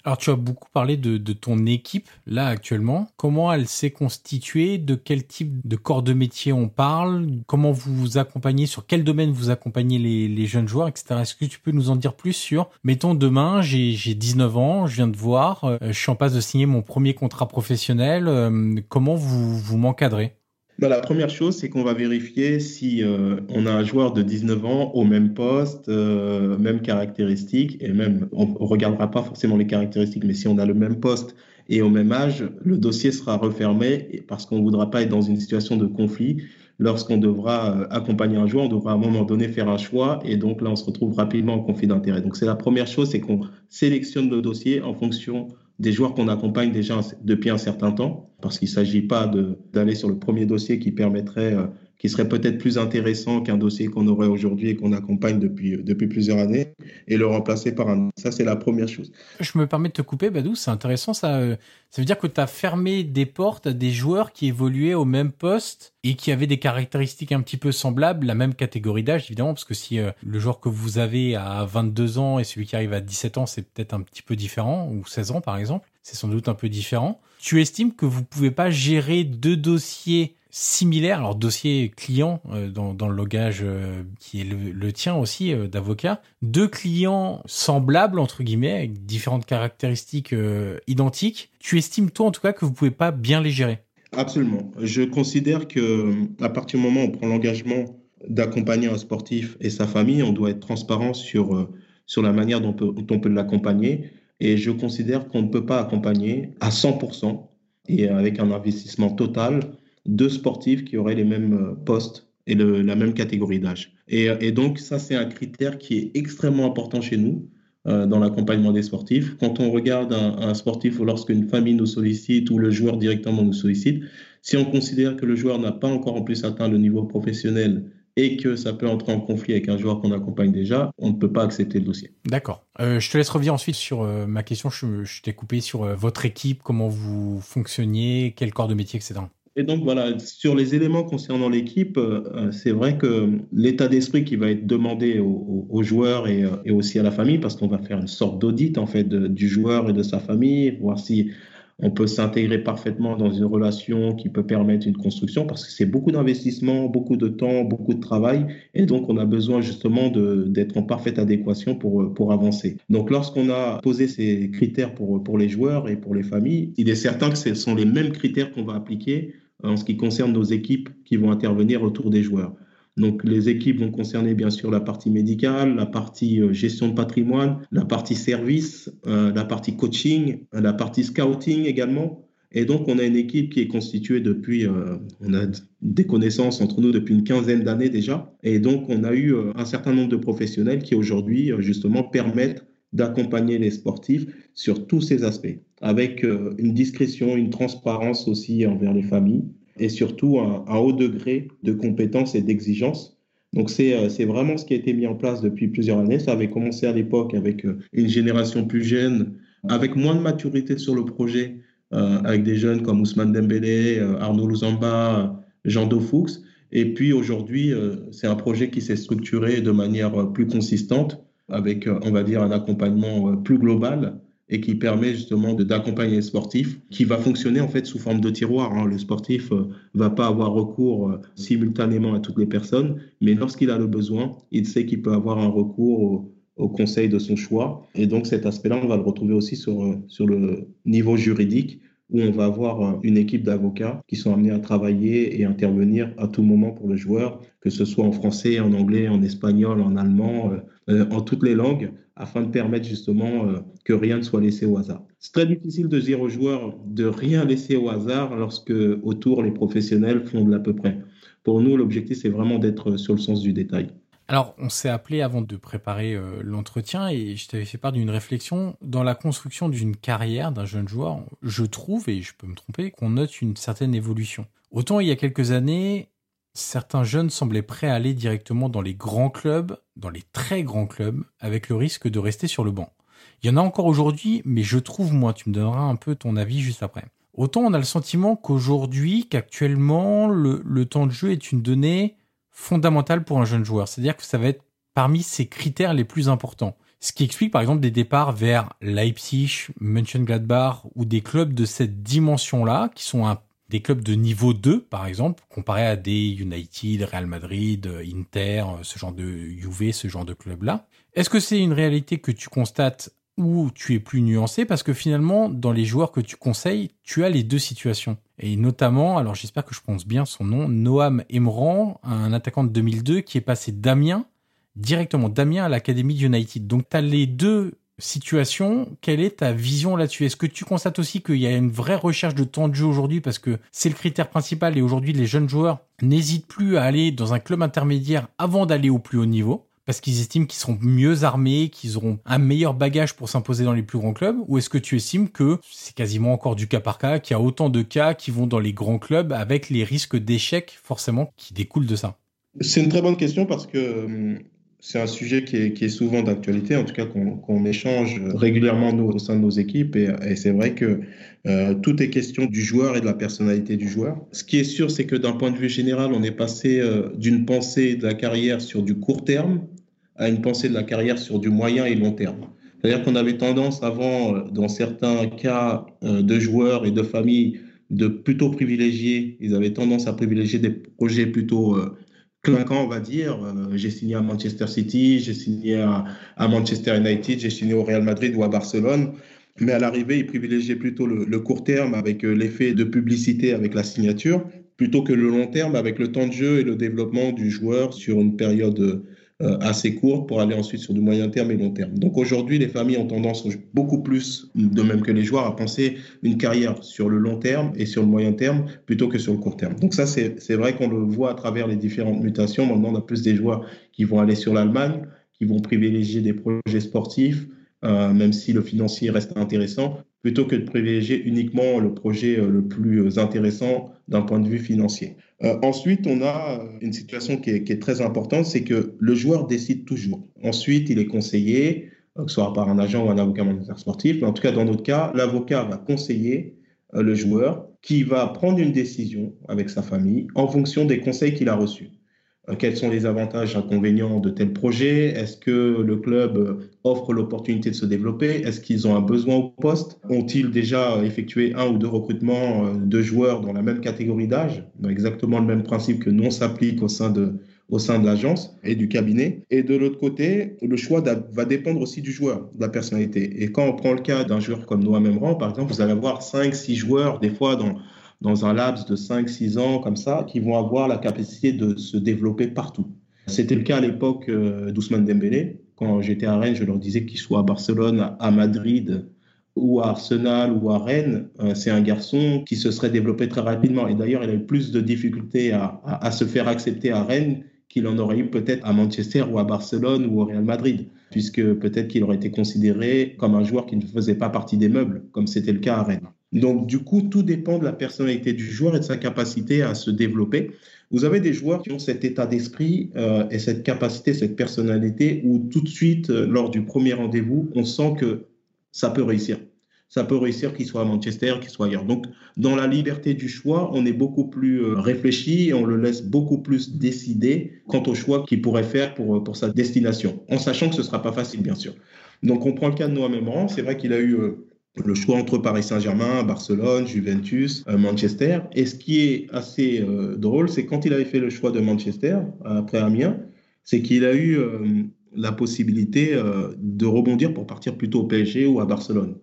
Alors tu as beaucoup parlé de, ton équipe là actuellement. Comment elle s'est constituée? De quel type de corps de métier on parle? Comment vous vous accompagnez? Sur quel domaine vous accompagnez les, jeunes joueurs, etc. Est-ce que tu peux nous en dire plus sur Mettons demain, j'ai 19 ans, je viens de voir, euh, je suis en passe de signer mon premier contrat professionnel. Euh, comment vous vous m'encadrez? Bah, La première chose, c'est qu'on va vérifier si euh, on a un joueur de 19 ans au même poste, euh, même caractéristiques, et même, on ne regardera pas forcément les caractéristiques, mais si on a le même poste et au même âge, le dossier sera refermé parce qu'on ne voudra pas être dans une situation de conflit. Lorsqu'on devra euh, accompagner un joueur, on devra à un moment donné faire un choix et donc là, on se retrouve rapidement en conflit d'intérêt. Donc c'est la première chose, c'est qu'on sélectionne le dossier en fonction des joueurs qu'on accompagne déjà depuis un certain temps, parce qu'il ne s'agit pas d'aller sur le premier dossier qui permettrait euh, qui serait peut-être plus intéressant qu'un dossier qu'on aurait aujourd'hui et qu'on accompagne depuis, depuis plusieurs années, et le remplacer par un. Ça, c'est la première chose. Je me permets de te couper, Badou, c'est intéressant ça. Euh, ça veut dire que tu as fermé des portes à des joueurs qui évoluaient au même poste et qui avaient des caractéristiques un petit peu semblables, la même catégorie d'âge, évidemment, parce que si euh, le joueur que vous avez a 22 ans et celui qui arrive à 17 ans, c'est peut-être un petit peu différent, ou 16 ans par exemple, c'est sans doute un peu différent. Tu estimes que vous pouvez pas gérer deux dossiers similaires, alors dossier client euh, dans, le logage euh, qui est le, tien aussi euh, d'avocat, deux clients semblables entre guillemets avec différentes caractéristiques identiques. Tu estimes toi en tout cas que vous pouvez pas bien les gérer? Absolument. Je considère que à partir du moment où on prend l'engagement d'accompagner un sportif et sa famille, on doit être transparent sur sur la manière dont on peut l'accompagner. Et je considère qu'on ne peut pas accompagner à 100% et avec un investissement total deux sportifs qui auraient les mêmes euh, postes et la même catégorie d'âge. Et, donc, ça, c'est un critère qui est extrêmement important chez nous euh, dans l'accompagnement des sportifs. Quand on regarde un, sportif ou lorsqu'une famille nous sollicite ou le joueur directement nous sollicite, si on considère que le joueur n'a pas encore en plus atteint le niveau professionnel et que ça peut entrer en conflit avec un joueur qu'on accompagne déjà, on ne peut pas accepter le dossier. D'accord. Euh, je te laisse revenir ensuite sur ma question. Je, je t'ai coupé sur votre équipe, comment vous fonctionniez, quel corps de métier, etc. Et donc voilà, sur les éléments concernant l'équipe, euh, c'est vrai que l'état d'esprit qui va être demandé aux, joueurs et, euh, et, aussi à la famille, parce qu'on va faire une sorte d'audit en fait du joueur et de sa famille, voir si on peut s'intégrer parfaitement dans une relation qui peut permettre une construction, parce que c'est beaucoup d'investissement, beaucoup de temps, beaucoup de travail, et donc on a besoin justement d'être en parfaite adéquation pour, pour avancer. Donc lorsqu'on a posé ces critères pour, pour les joueurs et pour les familles, il est certain que ce sont les mêmes critères qu'on va appliquer en ce qui concerne nos équipes qui vont intervenir autour des joueurs. Donc les équipes vont concerner bien sûr la partie médicale, la partie euh, gestion de patrimoine, la partie service, euh, la partie coaching, la partie scouting également. Et donc on a une équipe qui est constituée depuis, euh, on a des connaissances entre nous depuis une quinzaine d'années déjà. Et donc on a eu un certain nombre de professionnels qui aujourd'hui justement permettent d'accompagner les sportifs sur tous ces aspects, avec euh, une discrétion, une transparence aussi envers les familles et surtout un, haut degré de compétence et d'exigence. Donc euh, c'est vraiment ce qui a été mis en place depuis plusieurs années. Ça avait commencé à l'époque avec euh, une génération plus jeune, avec moins de maturité sur le projet, avec des jeunes comme Ousmane Dembélé, Arnaud Louzamba, Jean Dofoux. Et puis aujourd'hui, c'est un projet qui s'est structuré de manière plus consistante avec, euh, on va dire, un accompagnement euh, plus global et qui permet justement d'accompagner les sportifs, qui va fonctionner en fait sous forme de tiroir. Hein. Le sportif euh, va pas avoir recours simultanément à toutes les personnes, mais lorsqu'il a le besoin, il sait qu'il peut avoir un recours au, conseil de son choix. Et donc cet aspect-là, on va le retrouver aussi sur, sur le niveau juridique, où on va avoir une équipe d'avocats qui sont amenés à travailler et intervenir à tout moment pour le joueur, que ce soit en français, en anglais, en espagnol, en allemand, euh, en toutes les langues, afin de permettre justement euh, que rien ne soit laissé au hasard. C'est très difficile de dire aux joueurs de rien laisser au hasard lorsque autour les professionnels font de l'à peu près. Pour nous, l'objectif, c'est vraiment d'être sur le sens du détail. Alors, on s'est appelé avant de préparer euh, l'entretien et je t'avais fait part d'une réflexion. Dans la construction d'une carrière d'un jeune joueur, je trouve, et je peux me tromper, qu'on note une certaine évolution. Autant il y a quelques années, certains jeunes semblaient prêts à aller directement dans les grands clubs, dans les très grands clubs, avec le risque de rester sur le banc. Il y en a encore aujourd'hui, mais je trouve, moi, tu me donneras un peu ton avis juste après. Autant on a le sentiment qu'aujourd'hui, qu'actuellement, le, temps de jeu est une donnée fondamentale pour un jeune joueur. C'est-à-dire que ça va être parmi ses critères les plus importants. Ce qui explique par exemple des départs vers Leipzig, Mönchengladbach ou des clubs de cette dimension-là, qui sont des clubs de niveau 2 par exemple, comparé à des United, Real Madrid, Inter, ce genre de Juve, ce genre de clubs-là. Est-ce que c'est une réalité que tu constates ou tu es plus nuancé? Parce que finalement, dans les joueurs que tu conseilles, tu as les deux situations. Et notamment, alors j'espère que je prononce bien son nom, Noam Emran, un attaquant de 2002 qui est passé d'Amiens, directement d'Amiens à l'Académie United. Donc tu as les deux situations. Quelle est ta vision là-dessus? Est-ce que tu constates aussi qu'il y a une vraie recherche de temps de jeu aujourd'hui? Parce que c'est le critère principal et aujourd'hui les jeunes joueurs n'hésitent plus à aller dans un club intermédiaire avant d'aller au plus haut niveau parce qu'ils estiment qu'ils seront mieux armés, qu'ils auront un meilleur bagage pour s'imposer dans les plus grands clubs? Ou est-ce que tu estimes que c'est quasiment encore du cas par cas, qu'il y a autant de cas qui vont dans les grands clubs avec les risques d'échec forcément qui découlent de ça? C'est une très bonne question parce que hum, c'est un sujet qui est, souvent d'actualité, en tout cas qu'on échange régulièrement au sein de nos équipes. Et, c'est vrai que euh, tout est question du joueur et de la personnalité du joueur. Ce qui est sûr, c'est que d'un point de vue général, on est passé euh, d'une pensée de la carrière sur du court terme à une pensée de la carrière sur du moyen et long terme. C'est-à-dire qu'on avait tendance avant, euh, dans certains cas de joueurs et de familles, de plutôt privilégier, ils avaient tendance à privilégier des projets plutôt clinquant, on va dire. Euh, j'ai signé à Manchester City, j'ai signé à, Manchester United, j'ai signé au Real Madrid ou à Barcelone. Mais à l'arrivée, il privilégiait plutôt le, court terme avec euh, l'effet de publicité avec la signature, plutôt que le long terme avec le temps de jeu et le développement du joueur sur une période assez courte pour aller ensuite sur du moyen terme et long terme. Donc aujourd'hui, les familles ont tendance beaucoup plus, de même que les joueurs, à penser une carrière sur le long terme et sur le moyen terme plutôt que sur le court terme. Donc ça, c'est vrai qu'on le voit à travers les différentes mutations. Maintenant, on a plus des joueurs qui vont aller sur l'Allemagne, qui vont privilégier des projets sportifs, euh, même si le financier reste intéressant, plutôt que de privilégier uniquement le projet euh, le plus intéressant d'un point de vue financier. Euh, ensuite, on a une situation qui est, très importante, c'est que le joueur décide toujours. Ensuite, il est conseillé, que ce soit par un agent ou un avocat monétaire sportif, mais en tout cas, dans notre cas, l'avocat va conseiller le joueur qui va prendre une décision avec sa famille en fonction des conseils qu'il a reçus. Quels sont les avantages et inconvénients de tel projet? Est-ce que le club euh, offre l'opportunité de se développer? Est-ce qu'ils ont un besoin au poste? Ont-ils déjà effectué un ou deux recrutements euh, de joueurs dans la même catégorie d'âge? Exactement le même principe que non s'applique au sein de, au sein de l'agence et du cabinet. Et de l'autre côté, le choix va dépendre aussi du joueur, de la personnalité. Et quand on prend le cas d'un joueur comme Noah Memran, par exemple, vous allez avoir 5-6 joueurs, des fois dans dans un laps de 5-6 ans comme ça, qui vont avoir la capacité de se développer partout. C'était le cas à l'époque euh, d'Ousmane Dembélé. Quand j'étais à Rennes, je leur disais qu'il soit à Barcelone, à Madrid ou à Arsenal ou à Rennes, euh, c'est un garçon qui se serait développé très rapidement. Et d'ailleurs, il a eu plus de difficultés à, à, se faire accepter à Rennes qu'il en aurait eu peut-être à Manchester ou à Barcelone ou au Real Madrid, puisque peut-être qu'il aurait été considéré comme un joueur qui ne faisait pas partie des meubles, comme c'était le cas à Rennes. Donc, du coup, tout dépend de la personnalité du joueur et de sa capacité à se développer. Vous avez des joueurs qui ont cet état d'esprit euh, et cette capacité, cette personnalité où tout de suite, euh, lors du premier rendez-vous, on sent que ça peut réussir. Ça peut réussir qu'il soit à Manchester, qu'il soit ailleurs. Donc, dans la liberté du choix, on est beaucoup plus euh, réfléchi et on le laisse beaucoup plus décider quant au choix qu'il pourrait faire pour, pour sa destination, en sachant que ce ne sera pas facile, bien sûr. Donc, on prend le cas de Noah Memran. C'est vrai qu'il a eu le choix entre Paris Saint-Germain, Barcelone, Juventus, euh, Manchester. Et ce qui est assez euh, drôle, c'est quand il avait fait le choix de Manchester, après Amiens, c'est qu'il a eu euh, la possibilité de rebondir pour partir plutôt au PSG ou à Barcelone.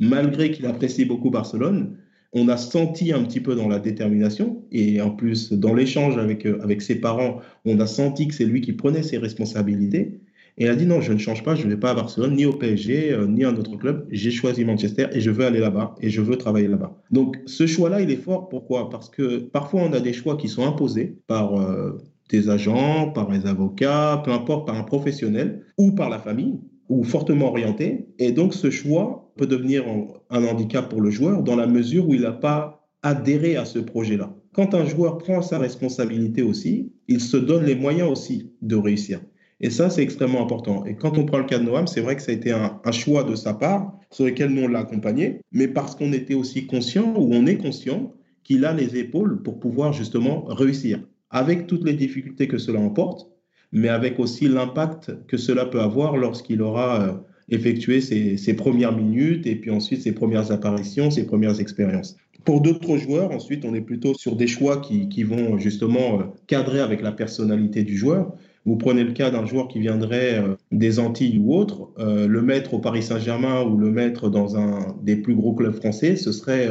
Malgré qu'il apprécie beaucoup Barcelone, on a senti un petit peu dans la détermination et en plus dans l'échange avec, avec ses parents, on a senti que c'est lui qui prenait ses responsabilités. Et elle a dit non, je ne change pas, je ne vais pas à Barcelone, ni au PSG, euh, ni à un autre club. J'ai choisi Manchester et je veux aller là-bas et je veux travailler là-bas. Donc ce choix-là, il est fort. Pourquoi? Parce que parfois on a des choix qui sont imposés par euh, des agents, par les avocats, peu importe, par un professionnel ou par la famille ou fortement orienté. Et donc ce choix peut devenir un handicap pour le joueur dans la mesure où il n'a pas adhéré à ce projet-là. Quand un joueur prend sa responsabilité aussi, il se donne les moyens aussi de réussir. Et ça, c'est extrêmement important. Et quand on prend le cas de Noam, c'est vrai que ça a été un, choix de sa part sur lequel nous, on l'a accompagné, mais parce qu'on était aussi conscient, ou on est conscient, qu'il a les épaules pour pouvoir justement réussir, avec toutes les difficultés que cela emporte, mais avec aussi l'impact que cela peut avoir lorsqu'il aura euh, effectué ses, premières minutes et puis ensuite ses premières apparitions, ses premières expériences. Pour d'autres joueurs, ensuite, on est plutôt sur des choix qui, vont justement euh, cadrer avec la personnalité du joueur. Vous prenez le cas d'un joueur qui viendrait des Antilles ou autre, le mettre au Paris Saint-Germain ou le mettre dans un des plus gros clubs français, ce serait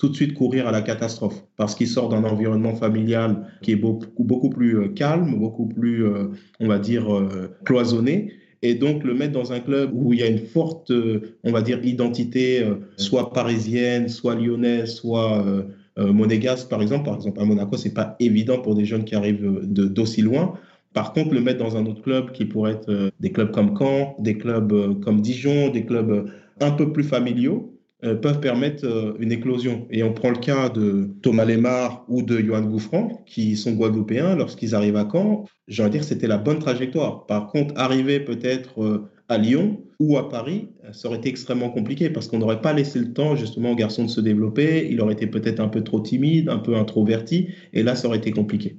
tout de suite courir à la catastrophe parce qu'il sort d'un environnement familial qui est beaucoup, beaucoup plus euh, calme, beaucoup plus, euh, on va dire, euh, cloisonné. Et donc le mettre dans un club où il y a une forte, on va dire, identité, soit parisienne, soit lyonnaise, soit monégasque, par exemple. Par exemple, à Monaco, c'est pas évident pour des jeunes qui arrivent d'aussi loin. Par contre, le mettre dans un autre club qui pourrait être des clubs comme Caen, des clubs comme Dijon, des clubs un peu plus familiaux, euh, peuvent permettre euh, une éclosion. Et on prend le cas de Thomas Lemar ou de Johan Gouffran, qui sont guadeloupéens, lorsqu'ils arrivent à Caen, j'ai envie de dire c'était la bonne trajectoire. Par contre, arriver peut-être euh, à Lyon ou à Paris, ça aurait été extrêmement compliqué parce qu'on n'aurait pas laissé le temps justement au garçon de se développer. Il aurait été peut-être un peu trop timide, un peu introverti, et là, ça aurait été compliqué.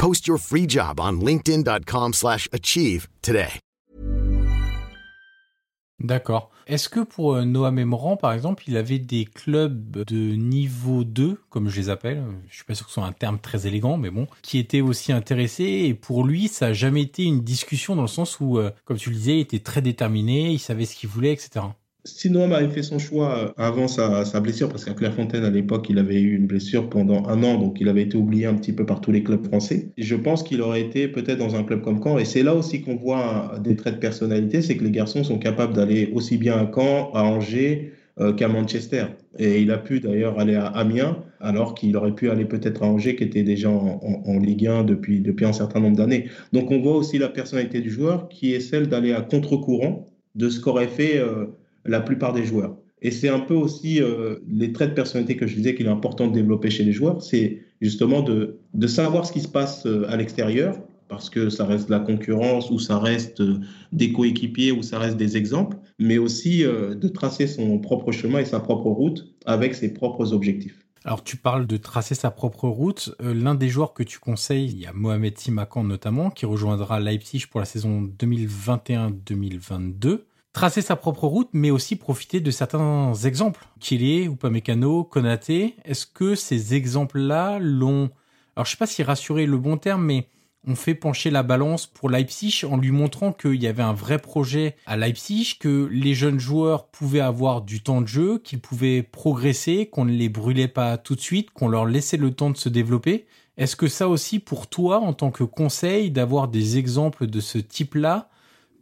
Post your free job on linkedin.com/achieve today. D'accord. Est-ce que pour euh, Noah Memran, par exemple, il avait des clubs de niveau 2, comme je les appelle, je suis pas sûr que ce soit un terme très élégant, mais bon, qui étaient aussi intéressés, et pour lui, ça a jamais été une discussion dans le sens où, euh, comme tu le disais, il était très déterminé, il savait ce qu'il voulait, etc. Si Noam avait fait son choix euh, avant sa, blessure, parce qu'à Clairefontaine, à l'époque, il avait eu une blessure pendant un an, donc il avait été oublié un petit peu par tous les clubs français. je pense qu'il aurait été peut-être dans un club comme Caen. Et c'est là aussi qu'on voit des traits de personnalité, c'est que les garçons sont capables d'aller aussi bien à Caen, à Angers, euh, qu'à Manchester. Et il a pu d'ailleurs aller à Amiens, alors qu'il aurait pu aller peut-être à Angers, qui était déjà en, Ligue 1 depuis, depuis un certain nombre d'années. Donc on voit aussi la personnalité du joueur, qui est celle d'aller à contre-courant de ce qu'aurait fait... Euh, la plupart des joueurs. Et c'est un peu aussi euh, les traits de personnalité que je disais qu'il est important de développer chez les joueurs, c'est justement de, savoir ce qui se passe euh, à l'extérieur, parce que ça reste de la concurrence, ou ça reste euh, des coéquipiers, ou ça reste des exemples, mais aussi de tracer son propre chemin et sa propre route avec ses propres objectifs. Alors tu parles de tracer sa propre route. L'un des joueurs que tu conseilles, il y a Mohamed Simakan notamment, qui rejoindra Leipzig pour la saison 2021-2022 tracer sa propre route, mais aussi profiter de certains exemples. Kylian, Upamecano, Konaté. Est-ce que ces exemples-là l'ont, alors je sais pas si rassurer le bon terme, mais on fait pencher la balance pour Leipzig en lui montrant qu'il y avait un vrai projet à Leipzig, que les jeunes joueurs pouvaient avoir du temps de jeu, qu'ils pouvaient progresser, qu'on ne les brûlait pas tout de suite, qu'on leur laissait le temps de se développer. Est-ce que ça aussi pour toi, en tant que conseil, d'avoir des exemples de ce type-là,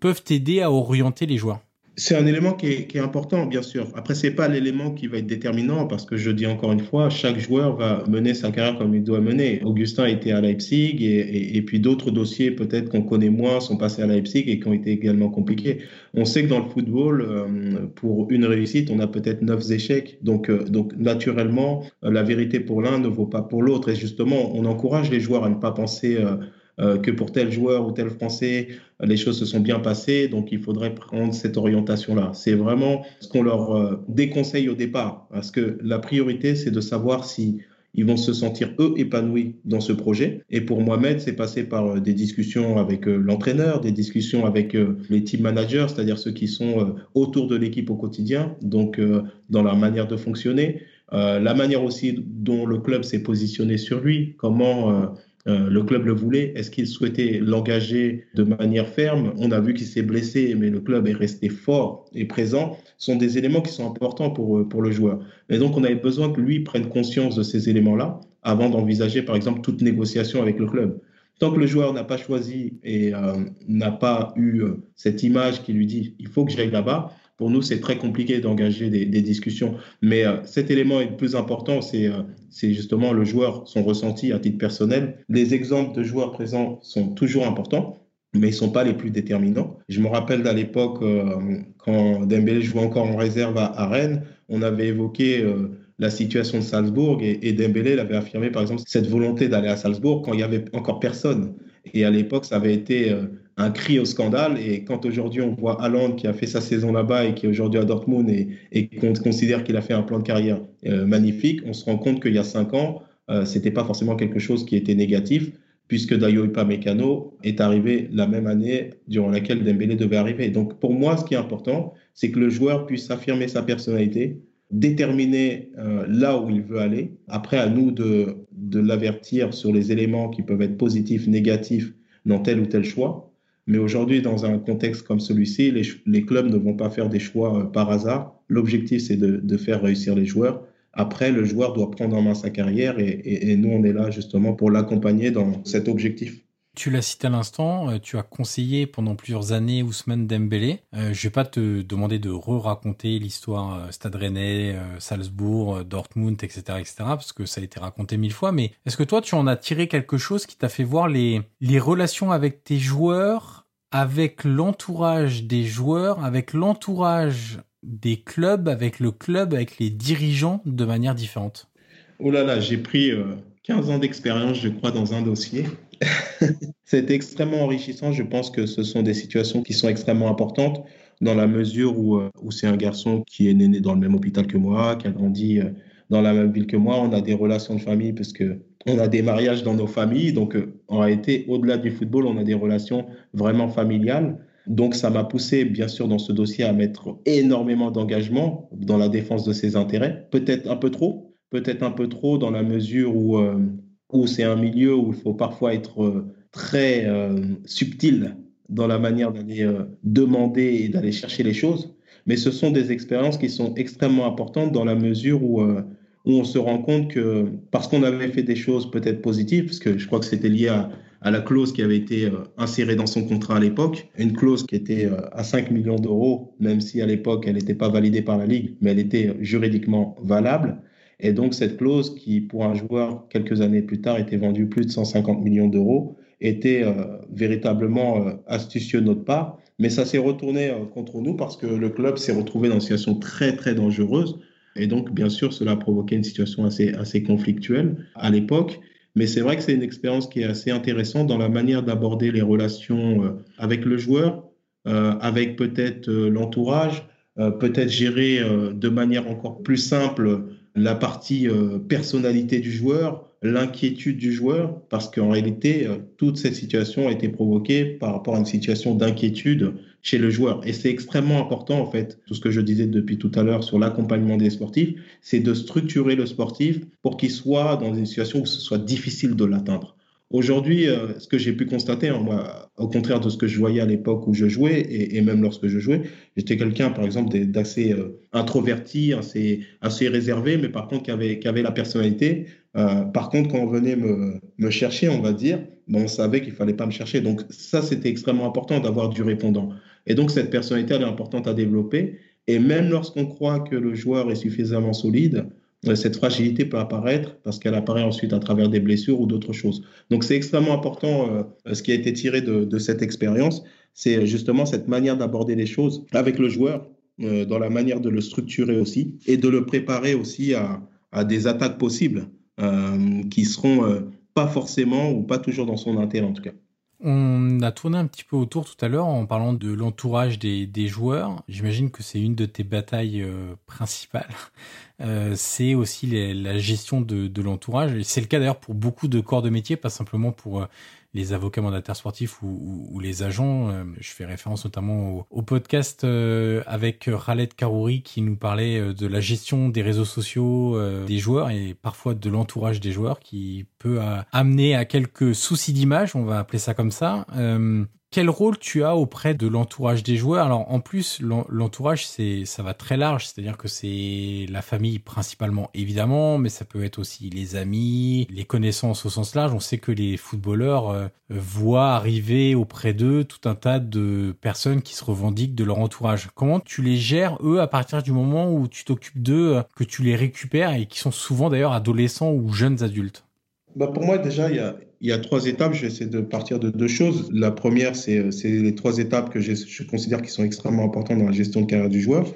peuvent t'aider à orienter les joueurs c'est un élément qui est, important, bien sûr. Après, c'est pas l'élément qui va être déterminant parce que je dis encore une fois, chaque joueur va mener sa carrière comme il doit mener. Augustin était à Leipzig et, et, puis d'autres dossiers peut-être qu'on connaît moins sont passés à Leipzig et qui ont été également compliqués. On sait que dans le football, euh, pour une réussite, on a peut-être neuf échecs. Donc, euh, donc naturellement, la vérité pour l'un ne vaut pas pour l'autre. Et justement, on encourage les joueurs à ne pas penser euh, que pour tel joueur ou tel Français, les choses se sont bien passées, donc il faudrait prendre cette orientation-là. C'est vraiment ce qu'on leur euh, déconseille au départ, parce que la priorité, c'est de savoir si ils vont se sentir eux épanouis dans ce projet. Et pour Mohamed, c'est passé par euh, des discussions avec l'entraîneur, des discussions avec les team managers, c'est-à-dire ceux qui sont autour de l'équipe au quotidien, donc dans leur manière de fonctionner, la manière aussi dont le club s'est positionné sur lui, comment euh, le club le voulait. Est-ce qu'il souhaitait l'engager de manière ferme? On a vu qu'il s'est blessé, mais le club est resté fort et présent. Ce sont des éléments qui sont importants pour, euh, pour le joueur. Et donc, on avait besoin que lui prenne conscience de ces éléments-là avant d'envisager, par exemple, toute négociation avec le club. Tant que le joueur n'a pas choisi et euh, n'a pas eu cette image qui lui dit il faut que j'aille là-bas, pour nous, c'est très compliqué d'engager des, discussions. Mais euh, cet élément est le plus important, euh, c'est justement le joueur, son ressenti à titre personnel. Les exemples de joueurs présents sont toujours importants, mais ils ne sont pas les plus déterminants. Je me rappelle d'à l'époque, euh, quand Dembélé jouait encore en réserve à, Rennes, on avait évoqué la situation de Salzbourg et, et Dembélé avait affirmé, par exemple, cette volonté d'aller à Salzbourg quand il n'y avait encore personne. Et à l'époque, ça avait été un cri au scandale. Et quand aujourd'hui on voit Haaland qui a fait sa saison là-bas et qui est aujourd'hui à Dortmund et, qu'on considère qu'il a fait un plan de carrière euh, magnifique, on se rend compte qu'il y a cinq ans, euh, c'était pas forcément quelque chose qui était négatif puisque Dayo Upamecano est arrivé la même année durant laquelle Dembélé devait arriver. Donc pour moi, ce qui est important, c'est que le joueur puisse affirmer sa personnalité, déterminer euh, là où il veut aller. Après, à nous de l'avertir sur les éléments qui peuvent être positifs, négatifs dans tel ou tel choix. Mais aujourd'hui, dans un contexte comme celui-ci, les, clubs ne vont pas faire des choix euh, par hasard. L'objectif, c'est de, faire réussir les joueurs. Après, le joueur doit prendre en main sa carrière et, nous, on est là justement pour l'accompagner dans cet objectif. Tu l'as cité à l'instant, euh, tu as conseillé pendant plusieurs années Ousmane Dembélé. Euh, je vais pas te demander de re-raconter l'histoire euh, Stade Rennais, Salzbourg, Dortmund, etc., etc., parce que ça a été raconté mille fois. Mais est-ce que toi, tu en as tiré quelque chose qui t'a fait voir les relations avec tes joueurs, avec l'entourage des joueurs, avec l'entourage des clubs, avec le club, avec les dirigeants de manière différente Oh là là, j'ai pris 15 ans d'expérience, je crois, dans un dossier. c'est extrêmement enrichissant. Je pense que ce sont des situations qui sont extrêmement importantes dans la mesure où, euh, c'est un garçon qui est né dans le même hôpital que moi, qui a grandi euh, dans la même ville que moi. On a des relations de famille parce que on a des mariages dans nos familles. Donc, euh, en réalité, au-delà du football, on a des relations vraiment familiales. Donc, ça m'a poussé, bien sûr, dans ce dossier à mettre énormément d'engagement dans la défense de ses intérêts. Peut-être un peu trop, peut-être un peu trop dans la mesure où, euh, où c'est un milieu où il faut parfois être euh, très subtil dans la manière d'aller demander et d'aller chercher les choses. Mais ce sont des expériences qui sont extrêmement importantes dans la mesure où, où on se rend compte que parce qu'on avait fait des choses peut-être positives, parce que je crois que c'était lié à, la clause qui avait été insérée dans son contrat à l'époque, une clause qui était à 5 millions d'euros, même si à l'époque elle n'était pas validée par la Ligue, mais elle était juridiquement valable. Et donc, cette clause qui, pour un joueur, quelques années plus tard, était vendue plus de 150 millions d'euros, était euh, véritablement euh, astucieux de notre part. Mais ça s'est retourné euh, contre nous parce que le club s'est retrouvé dans une situation très, très dangereuse. Et donc, bien sûr, cela a provoqué une situation assez, conflictuelle à l'époque. Mais c'est vrai que c'est une expérience qui est assez intéressante dans la manière d'aborder les relations avec le joueur, avec peut-être l'entourage, peut-être gérer de manière encore plus simple la partie euh, personnalité du joueur, l'inquiétude du joueur, parce qu'en réalité, euh, toute cette situation a été provoquée par rapport à une situation d'inquiétude chez le joueur. Et c'est extrêmement important, en fait, tout ce que je disais depuis tout à l'heure sur l'accompagnement des sportifs, c'est de structurer le sportif pour qu'il soit dans une situation où ce soit difficile de l'atteindre. Aujourd'hui, euh, ce que j'ai pu constater, hein, au contraire de ce que je voyais à l'époque où je jouais, et, même lorsque je jouais, j'étais quelqu'un, par exemple, d'assez euh, introverti, assez, réservé, mais par contre qui avait, qui avait la personnalité. Euh, par contre, quand on venait me, chercher, on va dire, ben, on savait qu'il fallait pas me chercher. Donc ça, c'était extrêmement important d'avoir du répondant. Et donc cette personnalité, elle est importante à développer. Et même lorsqu'on croit que le joueur est suffisamment solide, cette fragilité peut apparaître parce qu'elle apparaît ensuite à travers des blessures ou d'autres choses. Donc c'est extrêmement important euh, ce qui a été tiré de, cette expérience, c'est justement cette manière d'aborder les choses avec le joueur, euh, dans la manière de le structurer aussi et de le préparer aussi à, des attaques possibles euh, qui seront euh, pas forcément ou pas toujours dans son intérêt en tout cas. On a tourné un petit peu autour tout à l'heure en parlant de l'entourage des, joueurs. J'imagine que c'est une de tes batailles euh, principales. Euh, c'est aussi la gestion de, de l'entourage. C'est le cas d'ailleurs pour beaucoup de corps de métier, pas simplement pour euh, les avocats mandataires sportifs ou, les agents. Euh, je fais référence notamment au, au podcast euh, avec Khaled Karouri qui nous parlait euh, de la gestion des réseaux sociaux des joueurs et parfois de l'entourage des joueurs qui peut amener à quelques soucis d'image, on va appeler ça comme ça. Quel rôle tu as auprès de l'entourage des joueurs? Alors en plus, l'entourage, c'est ça va très large, c'est-à-dire que c'est la famille principalement évidemment, mais ça peut être aussi les amis, les connaissances au sens large. On sait que les footballeurs euh, voient arriver auprès d'eux tout un tas de personnes qui se revendiquent de leur entourage. Comment tu les gères eux à partir du moment où tu t'occupes d'eux, que tu les récupères et qui sont souvent d'ailleurs adolescents ou jeunes adultes? Bah pour moi, déjà, il y a, il y a trois étapes. Je vais essayer de partir de deux choses. La première, c'est les trois étapes que je considère qui sont extrêmement importantes dans la gestion de carrière du joueur.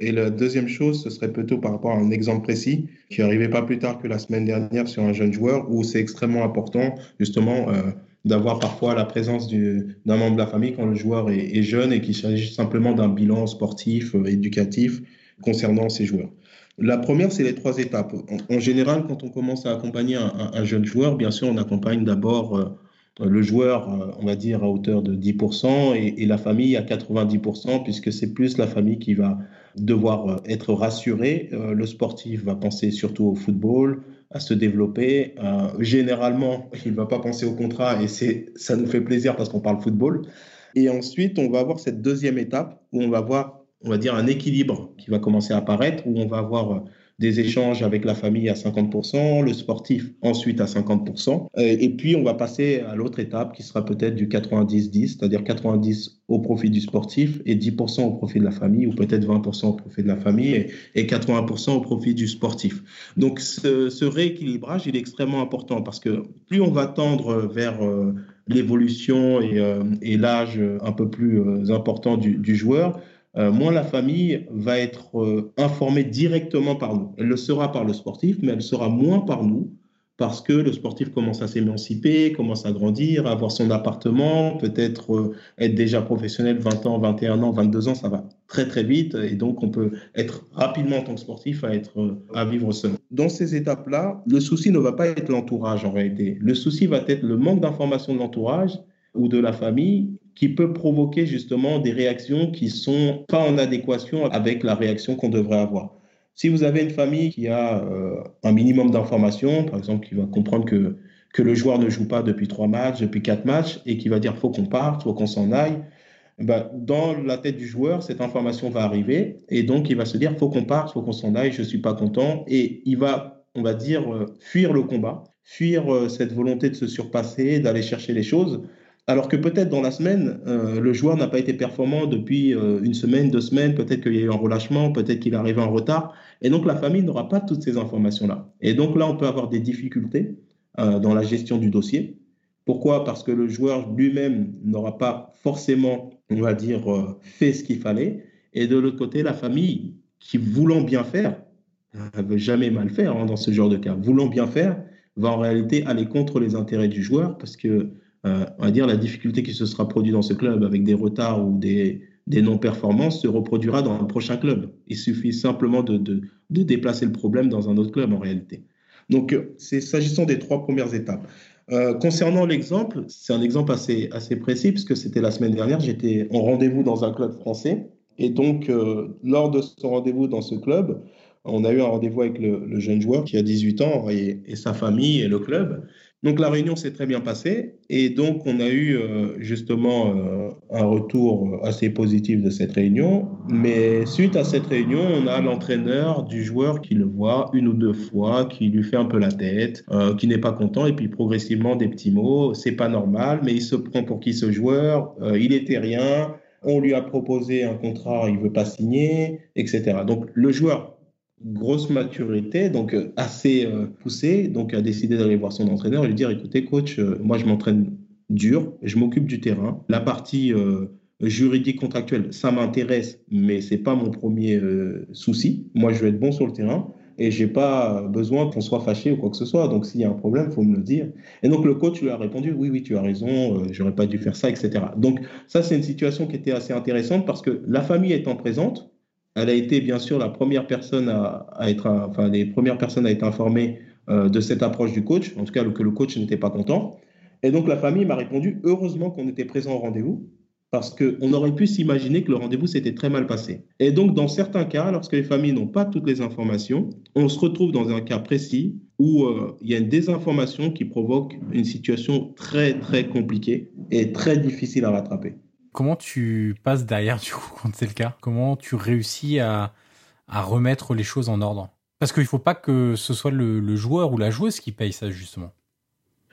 Et la deuxième chose, ce serait plutôt par rapport à un exemple précis qui arrivait pas plus tard que la semaine dernière sur un jeune joueur où c'est extrêmement important justement euh, d'avoir parfois la présence d'un membre de la famille quand le joueur est, jeune et qu'il s'agit simplement d'un bilan sportif, euh, éducatif concernant ces joueurs. La première, c'est les trois étapes. En, général, quand on commence à accompagner un, jeune joueur, bien sûr, on accompagne d'abord euh, le joueur, euh, on va dire, à hauteur de 10% et, la famille à 90%, puisque c'est plus la famille qui va devoir être rassurée. le sportif va penser surtout au football, à se développer. Euh, généralement, il ne va pas penser au contrat et ça nous fait plaisir parce qu'on parle football. Et ensuite, on va avoir cette deuxième étape où on va avoir, on va dire, un équilibre qui va commencer à apparaître, où on va avoir euh, des échanges avec la famille à 50%, le sportif ensuite à 50%. Euh, et puis, on va passer à l'autre étape qui sera peut-être du 90-10, c'est-à-dire 90 au profit du sportif et 10% au profit de la famille, ou peut-être 20% au profit de la famille et, 80% au profit du sportif. Donc, ce, rééquilibrage, il est extrêmement important parce que plus on va tendre vers euh, l'évolution et, l'âge un peu plus important du joueur, euh, moins la famille va être euh, informée directement par nous. Elle le sera par le sportif, mais elle sera moins par nous parce que le sportif commence à s'émanciper, commence à grandir, à avoir son appartement, peut-être euh, être déjà professionnel 20 ans, 21 ans, 22 ans, ça va très très vite et donc on peut être rapidement en tant que sportif à être à vivre seul. Dans ces étapes-là, le souci ne va pas être l'entourage en réalité. Le souci va être le manque d'information de l'entourage ou de la famille qui peut provoquer justement des réactions qui sont pas en adéquation avec la réaction qu'on devrait avoir. Si vous avez une famille qui a euh, un minimum d'informations, par exemple, qui va comprendre que, que le joueur ne joue pas depuis trois matchs, depuis quatre matchs, et qui va dire faut qu'on parte, faut qu'on s'en aille, ben, dans la tête du joueur, cette information va arriver, et donc il va se dire faut qu'on parte, faut qu'on s'en aille, je suis pas content, et il va, on va dire, euh, fuir le combat, fuir euh, cette volonté de se surpasser, d'aller chercher les choses, alors que peut-être dans la semaine, euh, le joueur n'a pas été performant depuis euh, une semaine, deux semaines, peut-être qu'il y a eu un relâchement, peut-être qu'il est arrivé en retard. Et donc la famille n'aura pas toutes ces informations-là. Et donc là, on peut avoir des difficultés euh, dans la gestion du dossier. Pourquoi? Parce que le joueur lui-même n'aura pas forcément, on va dire, fait ce qu'il fallait. Et de l'autre côté, la famille, qui voulant bien faire, ne veut jamais mal faire hein, dans ce genre de cas, voulant bien faire, va en réalité aller contre les intérêts du joueur parce que euh, on va dire, la difficulté qui se sera produite dans ce club avec des retards ou des, non-performances se reproduira dans le prochain club. Il suffit simplement de, déplacer le problème dans un autre club en réalité. Donc, c'est s'agissant des trois premières étapes. Euh, concernant l'exemple, c'est un exemple assez, assez précis puisque c'était la semaine dernière, j'étais en rendez-vous dans un club français. Et donc, euh, lors de ce rendez-vous dans ce club, on a eu un rendez-vous avec le, jeune joueur qui a 18 ans et, sa famille et le club. Donc la réunion s'est très bien passée et donc on a eu euh, justement euh, un retour assez positif de cette réunion. Mais suite à cette réunion, on a l'entraîneur du joueur qui le voit une ou deux fois, qui lui fait un peu la tête, euh, qui n'est pas content et puis progressivement des petits mots. C'est pas normal, mais il se prend pour qui ce joueur Il était rien. On lui a proposé un contrat, il veut pas signer, etc. Donc le joueur grosse maturité, donc euh, assez euh, poussé, donc a décidé d'aller voir son entraîneur et lui dire écoutez coach, euh, moi je m'entraîne dur, je m'occupe du terrain, la partie juridique contractuelle, ça m'intéresse, mais c'est pas mon premier souci. Moi je veux être bon sur le terrain et j'ai pas besoin qu'on soit fâché ou quoi que ce soit. Donc s'il y a un problème, faut me le dire. Et donc le coach lui a répondu oui oui tu as raison, j'aurais pas dû faire ça, etc. Donc ça c'est une situation qui était assez intéressante parce que la famille étant présente elle a été bien sûr la première personne à, être, enfin les à être euh, de cette approche du coach, en tout cas que le coach n'était pas content. Et donc la famille m'a répondu heureusement qu'on était présent au rendez-vous parce qu'on aurait pu s'imaginer que le rendez-vous s'était très mal passé. Et donc dans certains cas, lorsque les familles n'ont pas toutes les informations, on se retrouve dans un cas précis où euh, il y a une désinformation qui provoque une situation très très compliquée et très difficile à rattraper. Comment tu passes derrière, du coup, quand c'est le cas? Comment tu réussis à, remettre les choses en ordre? Parce qu'il ne faut pas que ce soit le, joueur ou la joueuse qui paye ça, justement.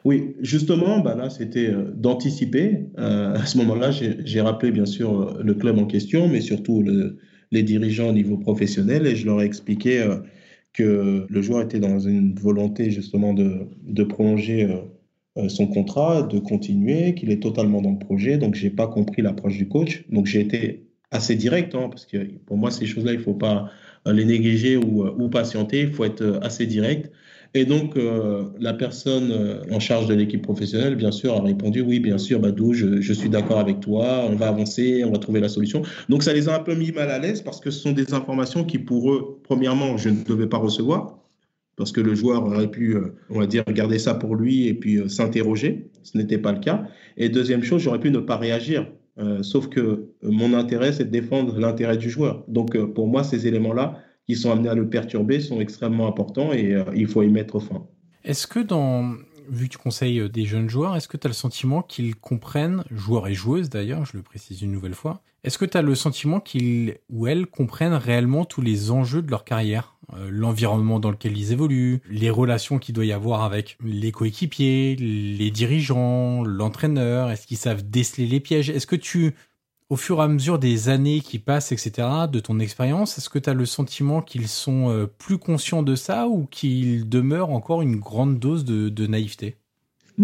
Oui, justement, bah là, c'était euh, d'anticiper. Euh, à ce moment-là, j'ai rappelé, bien sûr, euh, le club en question, mais surtout les dirigeants au niveau professionnel, et je leur ai expliqué que le joueur était dans une volonté, justement, de, prolonger son contrat, de continuer, qu'il est totalement dans le projet. Donc, j'ai pas compris l'approche du coach. Donc, j'ai été assez direct, hein, parce que pour moi, ces choses-là, il faut pas les négliger ou, euh, ou patienter. Il faut être euh, assez direct. Et donc, euh, la personne euh, en charge de l'équipe professionnelle, bien sûr, a répondu oui, bien sûr, Badou, je, je suis d'accord avec toi, on va avancer, on va trouver la solution. Donc, ça les a un peu mis mal à l'aise parce que ce sont des informations qui, pour eux, premièrement, je ne devais pas recevoir parce que le joueur aurait pu, euh, on va dire, garder ça pour lui et puis s'interroger. Ce n'était pas le cas. Et deuxième chose, j'aurais pu ne pas réagir. sauf que mon intérêt, c'est de défendre l'intérêt du joueur. Donc, pour moi, ces éléments-là, qui sont amenés à le perturber sont extrêmement importants et euh, il faut y mettre fin. Est-ce que dans, vu que tu conseilles euh, des jeunes joueurs, est-ce que tu le sentiment qu'ils comprennent, joueurs et joueuses d'ailleurs, je le précise une nouvelle fois, est-ce que tu as le sentiment qu'ils ou elles comprennent réellement tous les enjeux de leur carrière euh, L'environnement dans lequel ils évoluent, les relations qu'il doit y avoir avec les coéquipiers, les dirigeants, l'entraîneur, est-ce qu'ils savent déceler les pièges? Est-ce que tu au fur et à mesure des années qui passent, etc., de ton expérience, est-ce que tu as le sentiment qu'ils sont euh, plus conscients de ça ou qu'il demeure encore une grande dose de, naïveté?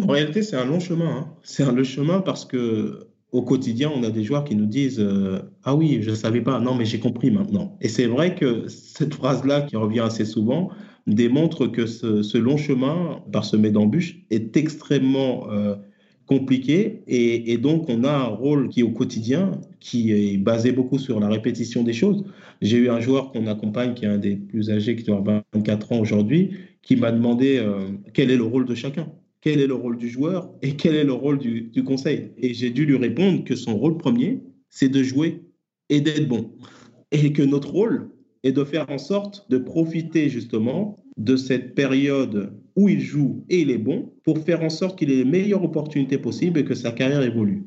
En réalité, c'est un long chemin. Hein. C'est un long chemin parce que au quotidien, on a des joueurs qui nous disent euh, Ah oui, je ne savais pas, non, mais j'ai compris maintenant. Et c'est vrai que cette phrase-là, qui revient assez souvent, démontre que ce, long chemin, parsemé d'embûches, est extrêmement euh, compliqué et, donc on a un rôle qui au quotidien, qui est basé beaucoup sur la répétition des choses. J'ai eu un joueur qu'on accompagne qui est un des plus âgés, qui doit 24 ans aujourd'hui, qui m'a demandé euh, quel est le rôle de chacun, quel est le rôle du joueur et quel est le rôle du conseil? Et j'ai dû lui répondre que son rôle premier, c'est de jouer et d'être bon. Et que notre rôle est de faire en sorte de profiter justement de cette période où il joue et il est bon pour faire en sorte qu'il ait les meilleures opportunités possibles et que sa carrière évolue.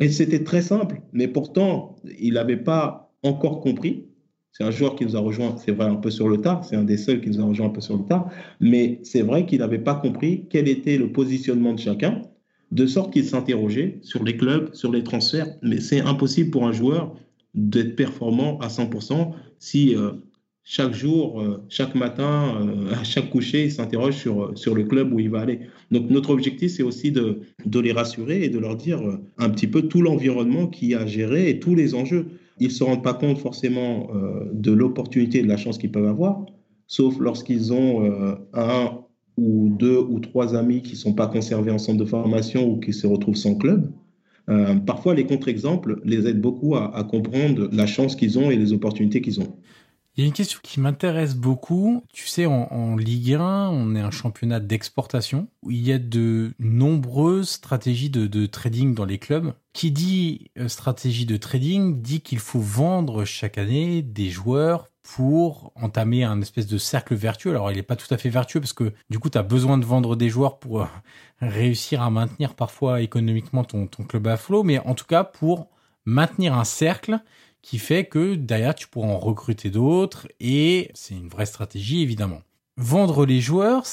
Et c'était très simple, mais pourtant, il n'avait pas encore compris. C'est un joueur qui nous a rejoint, c'est vrai, un peu sur le tard, c'est un des seuls qui nous a rejoint un peu sur le tard, mais c'est vrai qu'il n'avait pas compris quel était le positionnement de chacun, de sorte qu'il s'interrogeait sur les clubs, sur les transferts. Mais c'est impossible pour un joueur d'être performant à 100% si euh, chaque jour, euh, chaque matin, euh, à chaque coucher, il s'interroge sur, euh, sur le club où il va aller. Donc notre objectif, c'est aussi de, de, les rassurer et de leur dire un petit peu tout l'environnement qui a géré et tous les enjeux. Ils ne se rendent pas compte forcément de l'opportunité et de la chance qu'ils peuvent avoir, sauf lorsqu'ils ont un ou deux ou trois amis qui ne sont pas conservés en centre de formation ou qui se retrouvent sans club. parfois, les contre-exemples les aident beaucoup à comprendre la chance qu'ils ont et les opportunités qu'ils ont. Il y a une question qui m'intéresse beaucoup. Tu sais, en, Ligue 1, on est un championnat d'exportation où il y a de nombreuses stratégies de, trading dans les clubs. Qui dit euh, stratégie de trading dit qu'il faut vendre chaque année des joueurs pour entamer un espèce de cercle vertueux. Alors, il n'est pas tout à fait vertueux parce que du coup, tu as besoin de vendre des joueurs pour euh, réussir à maintenir parfois économiquement ton, ton club à flot, mais en tout cas pour maintenir un cercle qui fait que derrière tu pourras en recruter d'autres et c'est une vraie stratégie évidemment. Vendre les joueurs,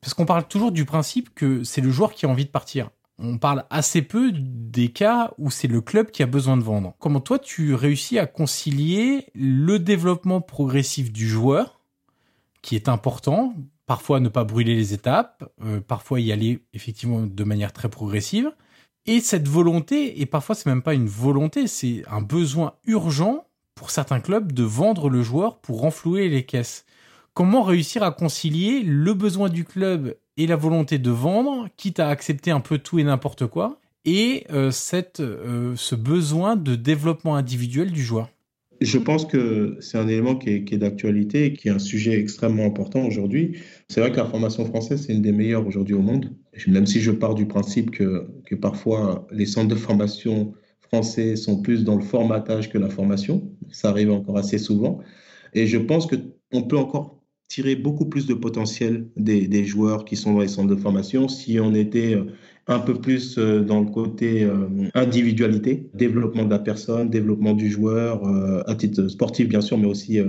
parce qu'on parle toujours du principe que c'est le joueur qui a envie de partir. On parle assez peu des cas où c'est le club qui a besoin de vendre. Comment toi tu réussis à concilier le développement progressif du joueur, qui est important, parfois ne pas brûler les étapes, euh, parfois y aller effectivement de manière très progressive, et cette volonté, et parfois c'est même pas une volonté, c'est un besoin urgent pour certains clubs de vendre le joueur pour renflouer les caisses. Comment réussir à concilier le besoin du club et la volonté de vendre, quitte à accepter un peu tout et n'importe quoi, et euh, euh, ce besoin de développement individuel du joueur? Je pense que c'est un élément qui est, d'actualité et qui est un sujet extrêmement important aujourd'hui. C'est vrai que la formation française, c'est une des meilleures aujourd'hui au monde. Même si je pars du principe que, que parfois les centres de formation français sont plus dans le formatage que la formation. Ça arrive encore assez souvent. Et je pense qu'on peut encore tirer beaucoup plus de potentiel des, joueurs qui sont dans les centres de formation si on était un peu plus euh, dans le côté euh, individualité, développement de la personne, développement du joueur, euh, à titre sportif bien sûr, mais aussi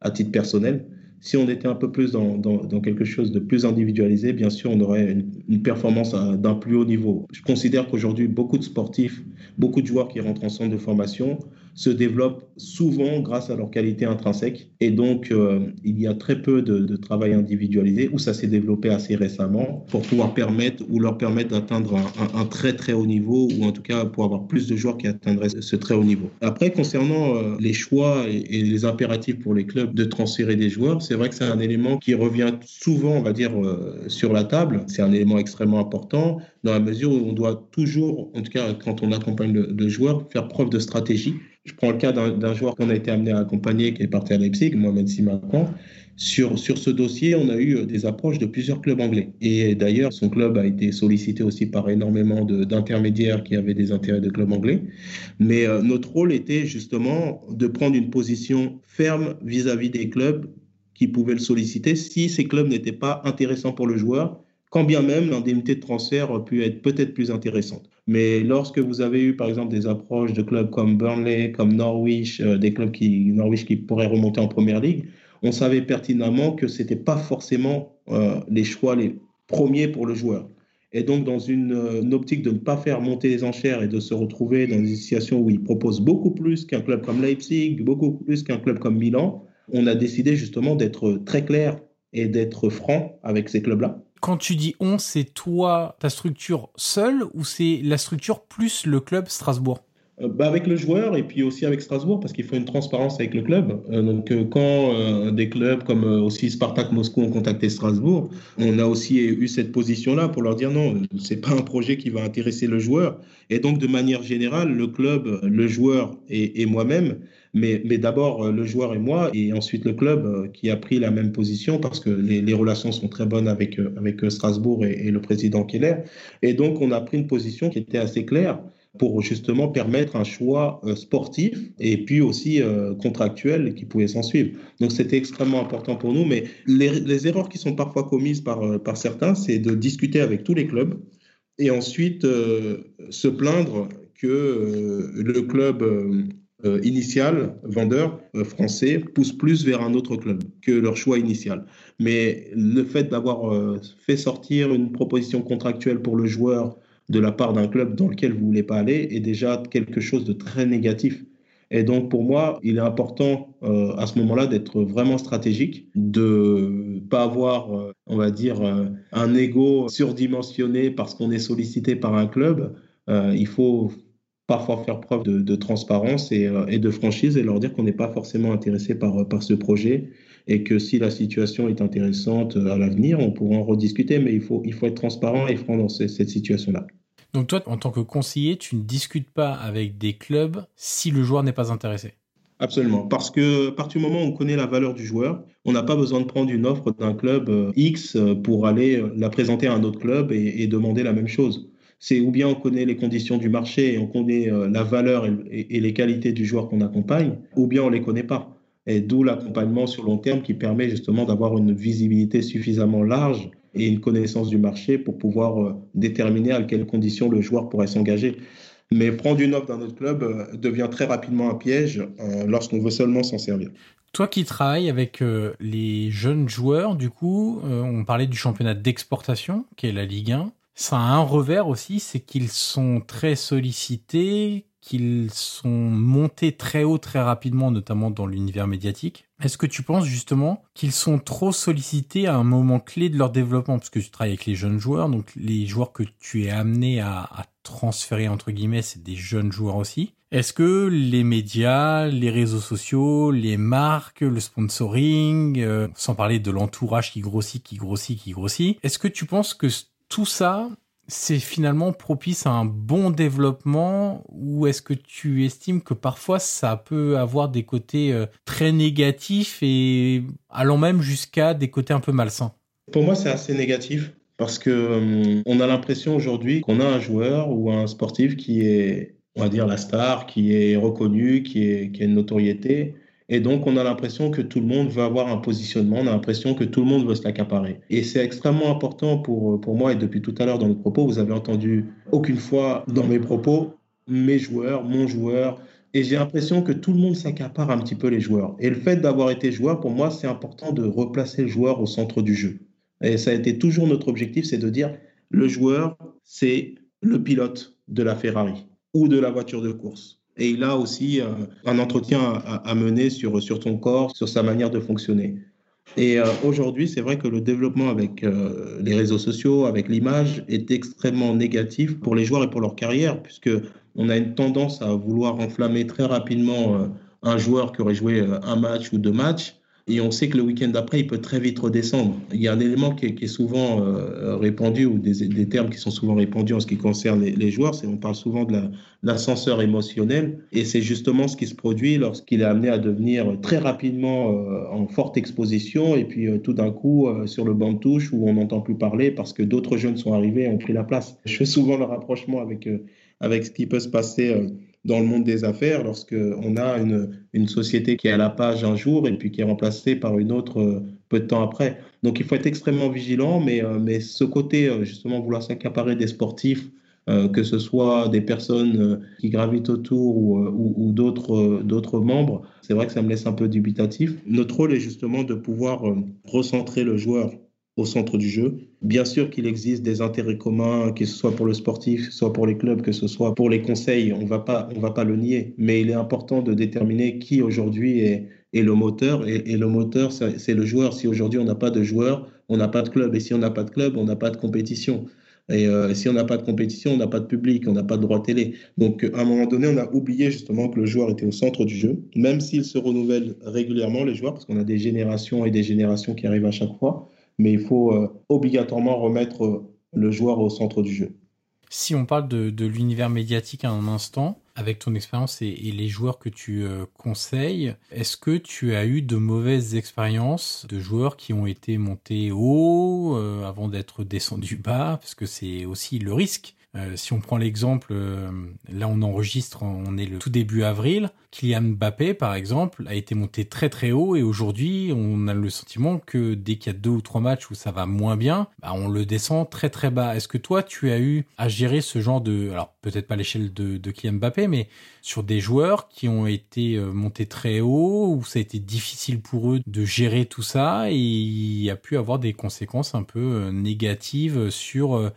à titre personnel. Si on était un peu plus dans, quelque chose de plus individualisé, bien sûr, on aurait une performance d'un plus haut niveau. Je considère qu'aujourd'hui, beaucoup de sportifs, beaucoup de joueurs qui rentrent en centre de formation se développent souvent grâce à leur qualité intrinsèque. Et donc, euh, il y a très peu de, travail individualisé où ça s'est développé assez récemment pour pouvoir permettre ou leur permettre d'atteindre un, très très haut niveau ou en tout cas pour avoir plus de joueurs qui atteindraient ce très haut niveau. Après, concernant euh, les choix et, les impératifs pour les clubs de transférer des joueurs, c'est vrai que c'est un élément qui revient souvent, on va dire, euh, sur la table. C'est un élément extrêmement important dans la mesure où on doit toujours, en tout cas quand on accompagne le, le joueur, faire preuve de stratégie je prends le cas d'un joueur qu'on a été amené à accompagner qui est parti à Leipzig, Mohamed Simakan. Sur, sur ce dossier, on a eu euh, des approches de plusieurs clubs anglais. Et d'ailleurs, son club a été sollicité aussi par énormément d'intermédiaires qui avaient des intérêts de clubs anglais. Mais euh, notre rôle était justement de prendre une position ferme vis-à-vis -vis des clubs qui pouvaient le solliciter si ces clubs n'étaient pas intéressants pour le joueur quand bien même l'indemnité de transfert a pu être peut-être plus intéressante. Mais lorsque vous avez eu, par exemple, des approches de clubs comme Burnley, comme Norwich, euh, des clubs qui, Norwich qui pourraient remonter en première ligue, on savait pertinemment que ce n'était pas forcément euh, les choix les premiers pour le joueur. Et donc, dans une, euh, une, optique de ne pas faire monter les enchères et de se retrouver dans une situation où il propose beaucoup plus qu'un club comme Leipzig, beaucoup plus qu'un club comme Milan, on a décidé justement d'être très clair et d'être franc avec ces clubs-là quand tu dis on, c'est toi, ta structure seule ou c'est la structure plus le club Strasbourg euh, bah avec le joueur et puis aussi avec Strasbourg parce qu'il faut une transparence avec le club. Euh, donc euh, quand des clubs comme aussi Spartak Moscou ont contacté Strasbourg, on a aussi eu cette position-là pour leur dire non, c'est pas un projet qui va intéresser le joueur. Et donc de manière générale, le club, le joueur et moi-même mais, d'abord euh, le joueur et moi, et ensuite le club euh, qui a pris la même position parce que les, relations sont très bonnes avec, euh, avec Strasbourg et, le président Keller. Et donc on a pris une position qui était assez claire pour justement permettre un choix sportif et puis aussi contractuel qui pouvait s'en suivre. Donc c'était extrêmement important pour nous, mais les, erreurs qui sont parfois commises par, par certains, c'est de discuter avec tous les clubs et ensuite se plaindre que le club initial, vendeur euh, français, pousse plus vers un autre club que leur choix initial. Mais le fait d'avoir euh, fait sortir une proposition contractuelle pour le joueur de la part d'un club dans lequel vous ne voulez pas aller est déjà quelque chose de très négatif. Et donc pour moi, il est important à ce moment-là d'être vraiment stratégique, de pas avoir, on va dire, un ego surdimensionné parce qu'on est sollicité par un club. il faut parfois faire preuve de, transparence euh, et, de franchise et leur dire qu'on n'est pas forcément intéressé par, par ce projet et que si la situation est intéressante euh, à l'avenir, on pourra en rediscuter, mais il faut, il faut être transparent et franc dans cette situation-là. Donc toi, en tant que conseiller, tu ne discutes pas avec des clubs si le joueur n'est pas intéressé? Absolument, parce que à partir du moment où on connaît la valeur du joueur, on n'a pas besoin de prendre une offre d'un club euh, X pour aller la présenter à un autre club et demander la même chose c'est ou bien on connaît les conditions du marché et on connaît euh, la valeur et, les qualités du joueur qu'on accompagne, ou bien on les connaît pas. Et d'où l'accompagnement sur long terme qui permet justement d'avoir une visibilité suffisamment large et une connaissance du marché pour pouvoir euh, déterminer à quelles conditions le joueur pourrait s'engager. Mais prendre une offre d'un autre club euh, devient très rapidement un piège lorsqu'on veut seulement s'en servir. Toi qui travailles avec les jeunes joueurs, du coup, on parlait du championnat d'exportation, qui est la Ligue 1 ça a un revers aussi, c'est qu'ils sont très sollicités, qu'ils sont montés très haut très rapidement, notamment dans l'univers médiatique. Est-ce que tu penses justement qu'ils sont trop sollicités à un moment clé de leur développement? Parce que tu travailles avec les jeunes joueurs, donc les joueurs que tu es amené à, transférer, entre guillemets, c'est des jeunes joueurs aussi. Est-ce que les médias, les réseaux sociaux, les marques, le sponsoring, euh, sans parler de l'entourage qui grossit, qui grossit, qui grossit, est-ce que tu penses que tout ça, c'est finalement propice à un bon développement ou est-ce que tu estimes que parfois ça peut avoir des côtés euh, très négatifs et allant même jusqu'à des côtés un peu malsains? Pour moi, c'est assez négatif parce que euh, on a l'impression aujourd'hui qu'on a un joueur ou un sportif qui est, on va dire, la star, qui est reconnu, qui a une notoriété et donc, on a l'impression que tout le monde veut avoir un positionnement, on a l'impression que tout le monde veut se l'accaparer. Et c'est extrêmement important pour, pour moi, et depuis tout à l'heure dans nos propos, vous avez entendu aucune fois dans mes propos mes joueurs, mon joueur. Et j'ai l'impression que tout le monde s'accapare un petit peu les joueurs. Et le fait d'avoir été joueur, pour moi, c'est important de replacer le joueur au centre du jeu. Et ça a été toujours notre objectif, c'est de dire, le joueur, c'est le pilote de la Ferrari ou de la voiture de course. Et il a aussi un entretien à, mener sur, sur son corps, sur sa manière de fonctionner. Et aujourd'hui, c'est vrai que le développement avec les réseaux sociaux, avec l'image, est extrêmement négatif pour les joueurs et pour leur carrière, puisque on a une tendance à vouloir enflammer très rapidement un joueur qui aurait joué un match ou deux matchs et on sait que le week-end d'après, il peut très vite redescendre. Il y a un élément qui est, souvent euh, répandu, ou des, termes qui sont souvent répandus en ce qui concerne les, joueurs, c'est on parle souvent de l'ascenseur émotionnel, et c'est justement ce qui se produit lorsqu'il est amené à devenir très rapidement euh, en forte exposition, et puis euh, tout d'un coup sur le banc de touche où on n'entend plus parler parce que d'autres jeunes sont arrivés et ont pris la place. Je fais souvent le rapprochement avec, avec ce qui peut se passer dans le monde des affaires lorsqu'on a une, une, société qui est à la page un jour et puis qui est remplacée par une autre euh, peu de temps après. Donc il faut être extrêmement vigilant, mais, euh, mais ce côté, euh, justement, vouloir s'accaparer des sportifs, que ce soit des personnes qui gravitent autour ou, ou, ou d'autres membres, c'est vrai que ça me laisse un peu dubitatif. Notre rôle est justement de pouvoir recentrer le joueur au centre du jeu. Bien sûr qu'il existe des intérêts communs, que ce soit pour le sportif, soit pour les clubs, que ce soit pour les conseils, on on va pas le nier. Mais il est important de déterminer qui aujourd'hui est, le moteur. Et, le moteur, c'est le joueur. Si aujourd'hui on n'a pas de joueur, on n'a pas de club. Et si on n'a pas de club, on n'a pas de compétition. Et euh, si on n'a pas de compétition, on n'a pas de public, on n'a pas de droit télé. Donc, à un moment donné, on a oublié justement que le joueur était au centre du jeu, même s'il se renouvelle régulièrement, les joueurs, parce qu'on a des générations et des générations qui arrivent à chaque fois mais il faut euh, obligatoirement remettre euh, le joueur au centre du jeu. Si on parle de, l'univers médiatique à un instant, avec ton expérience et, les joueurs que tu euh, conseilles, est-ce que tu as eu de mauvaises expériences de joueurs qui ont été montés haut avant d'être descendus bas, parce que c'est aussi le risque euh, si on prend l'exemple, euh, là on enregistre, on est le tout début avril. Kylian Mbappé, par exemple, a été monté très très haut et aujourd'hui on a le sentiment que dès qu'il y a deux ou trois matchs où ça va moins bien, bah, on le descend très très bas. Est-ce que toi tu as eu à gérer ce genre de, alors peut-être pas l'échelle de, de Kylian Mbappé, mais sur des joueurs qui ont été euh, montés très haut où ça a été difficile pour eux de gérer tout ça et il y a pu avoir des conséquences un peu négatives sur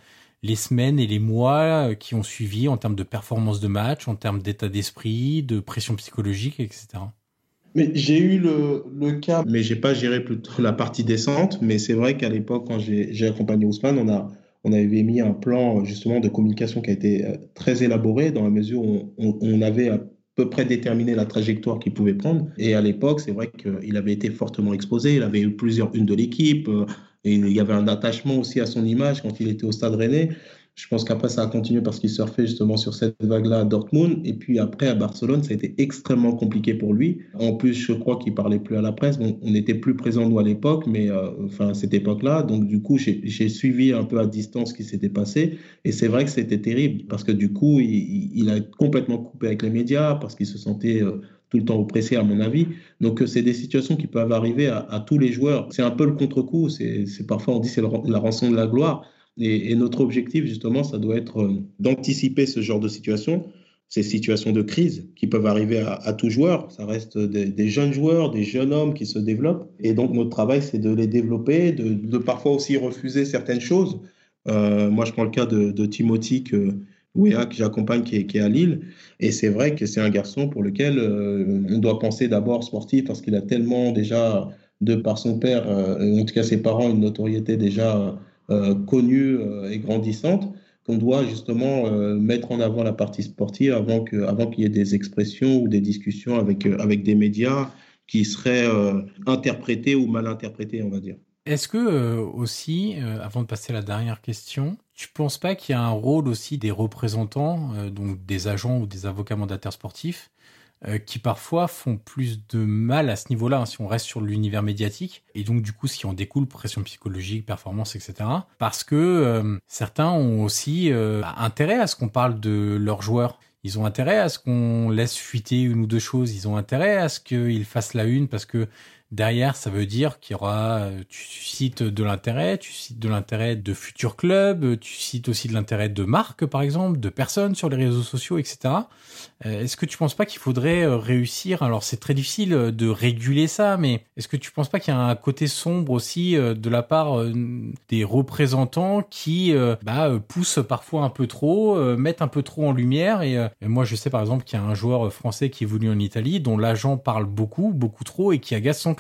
les semaines et les mois euh, qui ont suivi en termes de performance de match, en termes d'état d'esprit, de pression psychologique, etc. Mais j'ai eu le, le, cas, mais j'ai pas géré la partie descente. Mais c'est vrai qu'à l'époque, quand j'ai accompagné Ousmane, on a on avait mis un plan justement de communication qui a été euh, très élaboré dans la mesure où on, on avait à peu près déterminé la trajectoire qu'il pouvait prendre. Et à l'époque, c'est vrai qu'il avait été fortement exposé. Il avait eu plusieurs unes de l'équipe. Et il y avait un attachement aussi à son image quand il était au Stade Rennais. Je pense qu'après, ça a continué parce qu'il surfait justement sur cette vague-là à Dortmund. Et puis après, à Barcelone, ça a été extrêmement compliqué pour lui. En plus, je crois qu'il parlait plus à la presse. on n'était plus présents, nous, à l'époque, mais euh, enfin, à cette époque-là. Donc, du coup, j'ai suivi un peu à distance ce qui s'était passé. Et c'est vrai que c'était terrible parce que du coup, il, il, a complètement coupé avec les médias parce qu'il se sentait. Euh, tout le temps oppressé, à mon avis. Donc, euh, c'est des situations qui peuvent arriver à, tous les joueurs. C'est un peu le contre-coup. C'est parfois, on dit, c'est la rançon de la gloire. Et, notre objectif, justement, ça doit être euh, d'anticiper ce genre de situation, ces situations de crise qui peuvent arriver à, tout joueur. Ça reste des, jeunes joueurs, des jeunes hommes qui se développent. Et donc, notre travail, c'est de les développer, de, parfois aussi refuser certaines choses. Euh, moi, je prends le cas de, de Timothy que, que j'accompagne, qui, qui, est à Lille. Et c'est vrai que c'est un garçon pour lequel euh, on doit penser d'abord sportif parce qu'il a tellement déjà, de par son père, en tout cas ses parents, une notoriété déjà euh, connue euh, et grandissante qu'on doit justement euh, mettre en avant la partie sportive avant qu'il avant qu'il y ait des expressions ou des discussions avec, avec des médias qui seraient interprétés ou mal interprétés, on va dire. Est-ce que aussi, avant de passer à la dernière question, tu penses pas qu'il y a un rôle aussi des représentants, donc des agents ou des avocats mandataires sportifs, euh, qui parfois font plus de mal à ce niveau-là, hein, si on reste sur l'univers médiatique, et donc du coup, si on découle pression psychologique, performance, etc. Parce que euh, certains ont aussi euh, intérêt à ce qu'on parle de leurs joueurs. Ils ont intérêt à ce qu'on laisse fuiter une ou deux choses. Ils ont intérêt à ce qu'ils fassent la une parce que Derrière, ça veut dire qu'il y aura, tu cites de l'intérêt, tu cites de l'intérêt de futurs clubs, tu cites aussi de l'intérêt de marques, par exemple, de personnes sur les réseaux sociaux, etc. Est-ce que tu penses pas qu'il faudrait réussir Alors, c'est très difficile de réguler ça, mais est-ce que tu penses pas qu'il y a un côté sombre aussi de la part des représentants qui bah, poussent parfois un peu trop, mettent un peu trop en lumière et, moi, je sais par exemple qu'il y a un joueur français qui venu en Italie dont l'agent parle beaucoup, beaucoup trop et qui agace son.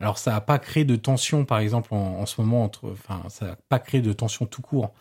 Alors ça n'a pas créé de tension, par exemple, en, ce moment entre, enfin, ça n'a pas créé de tension tout court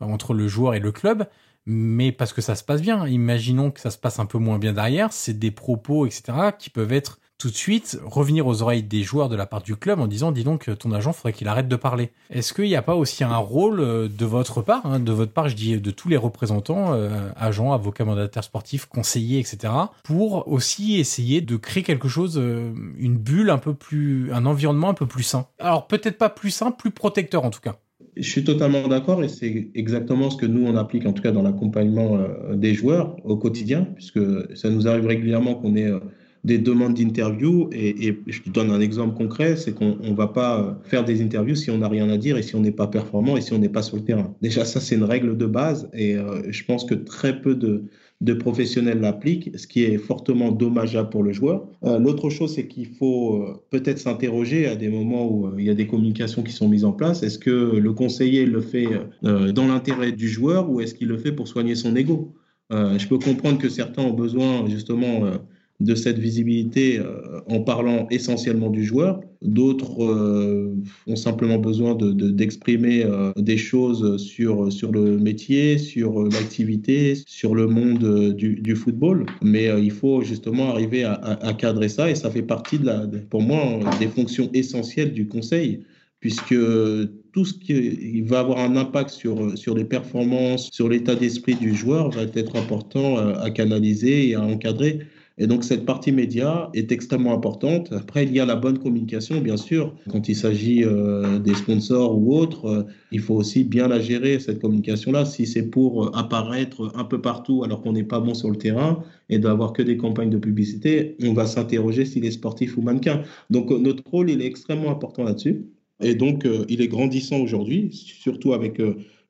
entre le joueur et le club, mais parce que ça se passe bien. Imaginons que ça se passe un peu moins bien derrière, c'est des propos, etc., qui peuvent être tout de suite revenir aux oreilles des joueurs de la part du club en disant dis donc ton agent faudrait qu'il arrête de parler. Est-ce qu'il n'y a pas aussi un rôle euh, de votre part, hein, de votre part je dis de tous les représentants, euh, agents, avocats, mandataires sportifs, conseillers, etc., pour aussi essayer de créer quelque chose, euh, une bulle un peu plus, un environnement un peu plus sain? Alors peut-être pas plus sain, plus protecteur en tout cas. Je suis totalement d'accord et c'est exactement ce que nous on applique en tout cas dans l'accompagnement des joueurs au quotidien puisque ça nous arrive régulièrement qu'on ait des demandes d'interview. Et, je te donne un exemple concret, c'est qu'on ne va pas faire des interviews si on n'a rien à dire et si on n'est pas performant et si on n'est pas sur le terrain. Déjà, ça, c'est une règle de base et euh, je pense que très peu de, professionnels l'appliquent, ce qui est fortement dommageable pour le joueur. Euh, l'autre chose, c'est qu'il faut euh, peut-être s'interroger à des moments où il y a des communications qui sont mises en place. Est-ce que le conseiller le fait dans l'intérêt du joueur ou est-ce qu'il le fait pour soigner son ego? Je peux comprendre que certains ont besoin justement de cette visibilité euh, en parlant essentiellement du joueur. D'autres euh, ont simplement besoin d'exprimer de, euh, des choses sur, sur le métier, sur l'activité, sur le monde du, du football. Mais il faut justement arriver à, à, cadrer ça et ça fait partie, de la, pour moi, des fonctions essentielles du conseil puisque tout ce qui va avoir un impact sur, sur les performances, sur l'état d'esprit du joueur va être important à canaliser et à encadrer. Et donc cette partie média est extrêmement importante. Après, il y a la bonne communication, bien sûr. Quand il s'agit euh, des sponsors ou autres, euh, il faut aussi bien la gérer, cette communication-là. Si c'est pour euh, apparaître un peu partout alors qu'on n'est pas bon sur le terrain et d'avoir que des campagnes de publicité, on va s'interroger s'il est sportif ou mannequin. Donc notre rôle, il est extrêmement important là-dessus. Et donc, il est grandissant aujourd'hui, surtout avec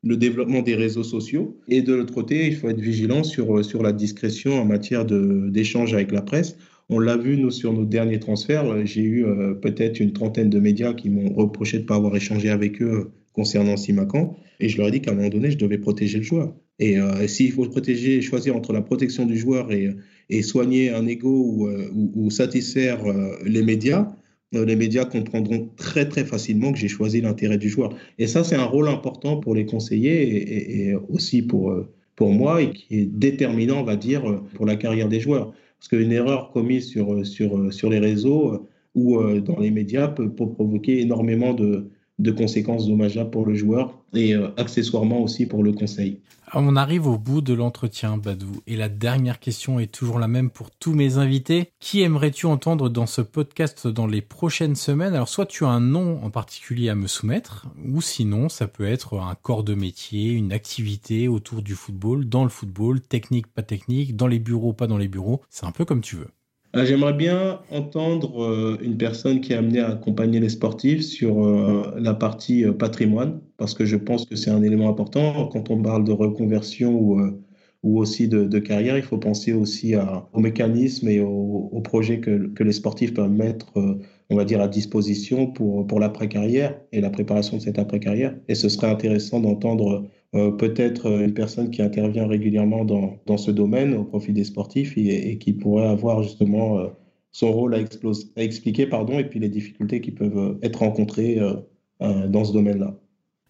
le développement des réseaux sociaux. Et de l'autre côté, il faut être vigilant sur, sur la discrétion en matière d'échange avec la presse. On l'a vu, nous, sur nos derniers transferts. J'ai eu euh, peut-être une trentaine de médias qui m'ont reproché de ne pas avoir échangé avec eux concernant Simacan. Et je leur ai dit qu'à un moment donné, je devais protéger le joueur. Et euh, s'il faut protéger, choisir entre la protection du joueur et, et soigner un ego ou, euh, ou, satisfaire les médias, euh, les médias comprendront très très facilement que j'ai choisi l'intérêt du joueur. Et ça, c'est un rôle important pour les conseillers et, aussi pour, euh, pour moi et qui est déterminant, on va dire, euh, pour la carrière des joueurs. Parce qu'une erreur commise sur, sur, sur les réseaux ou dans les médias peut, provoquer énormément de, de conséquences dommageables pour le joueur et euh, accessoirement aussi pour le conseil. On arrive au bout de l'entretien, Badou, et la dernière question est toujours la même pour tous mes invités. Qui aimerais-tu entendre dans ce podcast dans les prochaines semaines? Alors, soit tu as un nom en particulier à me soumettre, ou sinon, ça peut être un corps de métier, une activité autour du football, dans le football, technique, pas technique, dans les bureaux, pas dans les bureaux. C'est un peu comme tu veux. Euh, j'aimerais bien entendre euh, une personne qui est amenée à accompagner les sportifs sur euh, la partie patrimoine, parce que je pense que c'est un élément important. Quand on parle de reconversion ou, aussi de, carrière, il faut penser aussi aux mécanismes et aux, projets que, que, les sportifs peuvent mettre, on va dire, à disposition pour, l'après-carrière et la préparation de cette après-carrière. Et ce serait intéressant d'entendre euh, peut-être euh, une personne qui intervient régulièrement dans, ce domaine au profit des sportifs et, qui pourrait avoir justement euh, son rôle à, à, expliquer pardon, et puis les difficultés qui peuvent être rencontrées dans ce domaine-là.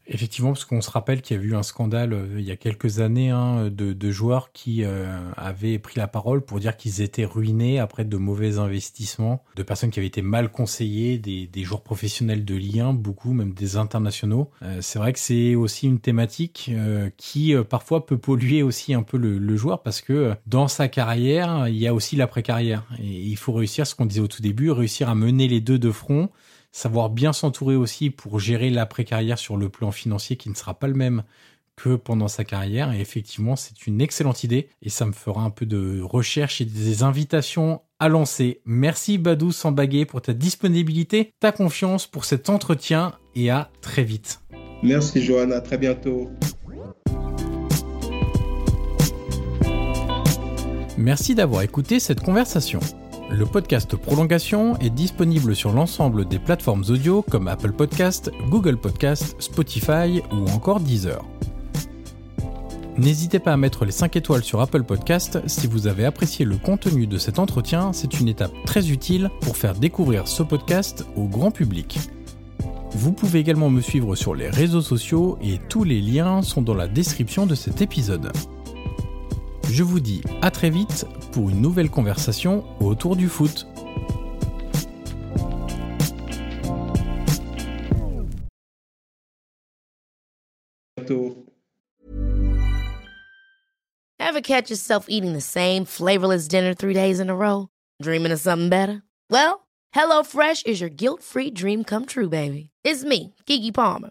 Effectivement, parce qu'on se rappelle qu'il y a eu un scandale euh, il y a quelques années hein, de, de, joueurs qui euh, avaient pris la parole pour dire qu'ils étaient ruinés après de mauvais investissements, de personnes qui avaient été mal conseillées, des, des joueurs professionnels de lien, beaucoup, même des internationaux. Euh, c'est vrai que c'est aussi une thématique qui parfois peut polluer aussi un peu le, le, joueur parce que dans sa carrière, il y a aussi l'après-carrière. Et il faut réussir, ce qu'on disait au tout début, réussir à mener les deux de front savoir bien s'entourer aussi pour gérer l'après-carrière sur le plan financier qui ne sera pas le même que pendant sa carrière. Et effectivement, c'est une excellente idée et ça me fera un peu de recherche et des invitations à lancer. Merci Badou Sambagué pour ta disponibilité, ta confiance pour cet entretien et à très vite. Merci Johan, à très bientôt. Merci d'avoir écouté cette conversation. Le podcast Prolongation est disponible sur l'ensemble des plateformes audio comme Apple Podcast, Google Podcast, Spotify ou encore Deezer. N'hésitez pas à mettre les 5 étoiles sur Apple Podcast si vous avez apprécié le contenu de cet entretien, c'est une étape très utile pour faire découvrir ce podcast au grand public. Vous pouvez également me suivre sur les réseaux sociaux et tous les liens sont dans la description de cet épisode. Je vous dis à très vite pour une nouvelle conversation autour du foot. Ever catch yourself eating the same flavorless dinner three days in a row? Dreaming of something better? Well, HelloFresh is your guilt-free dream come true, baby. It's me, Kiki Palmer.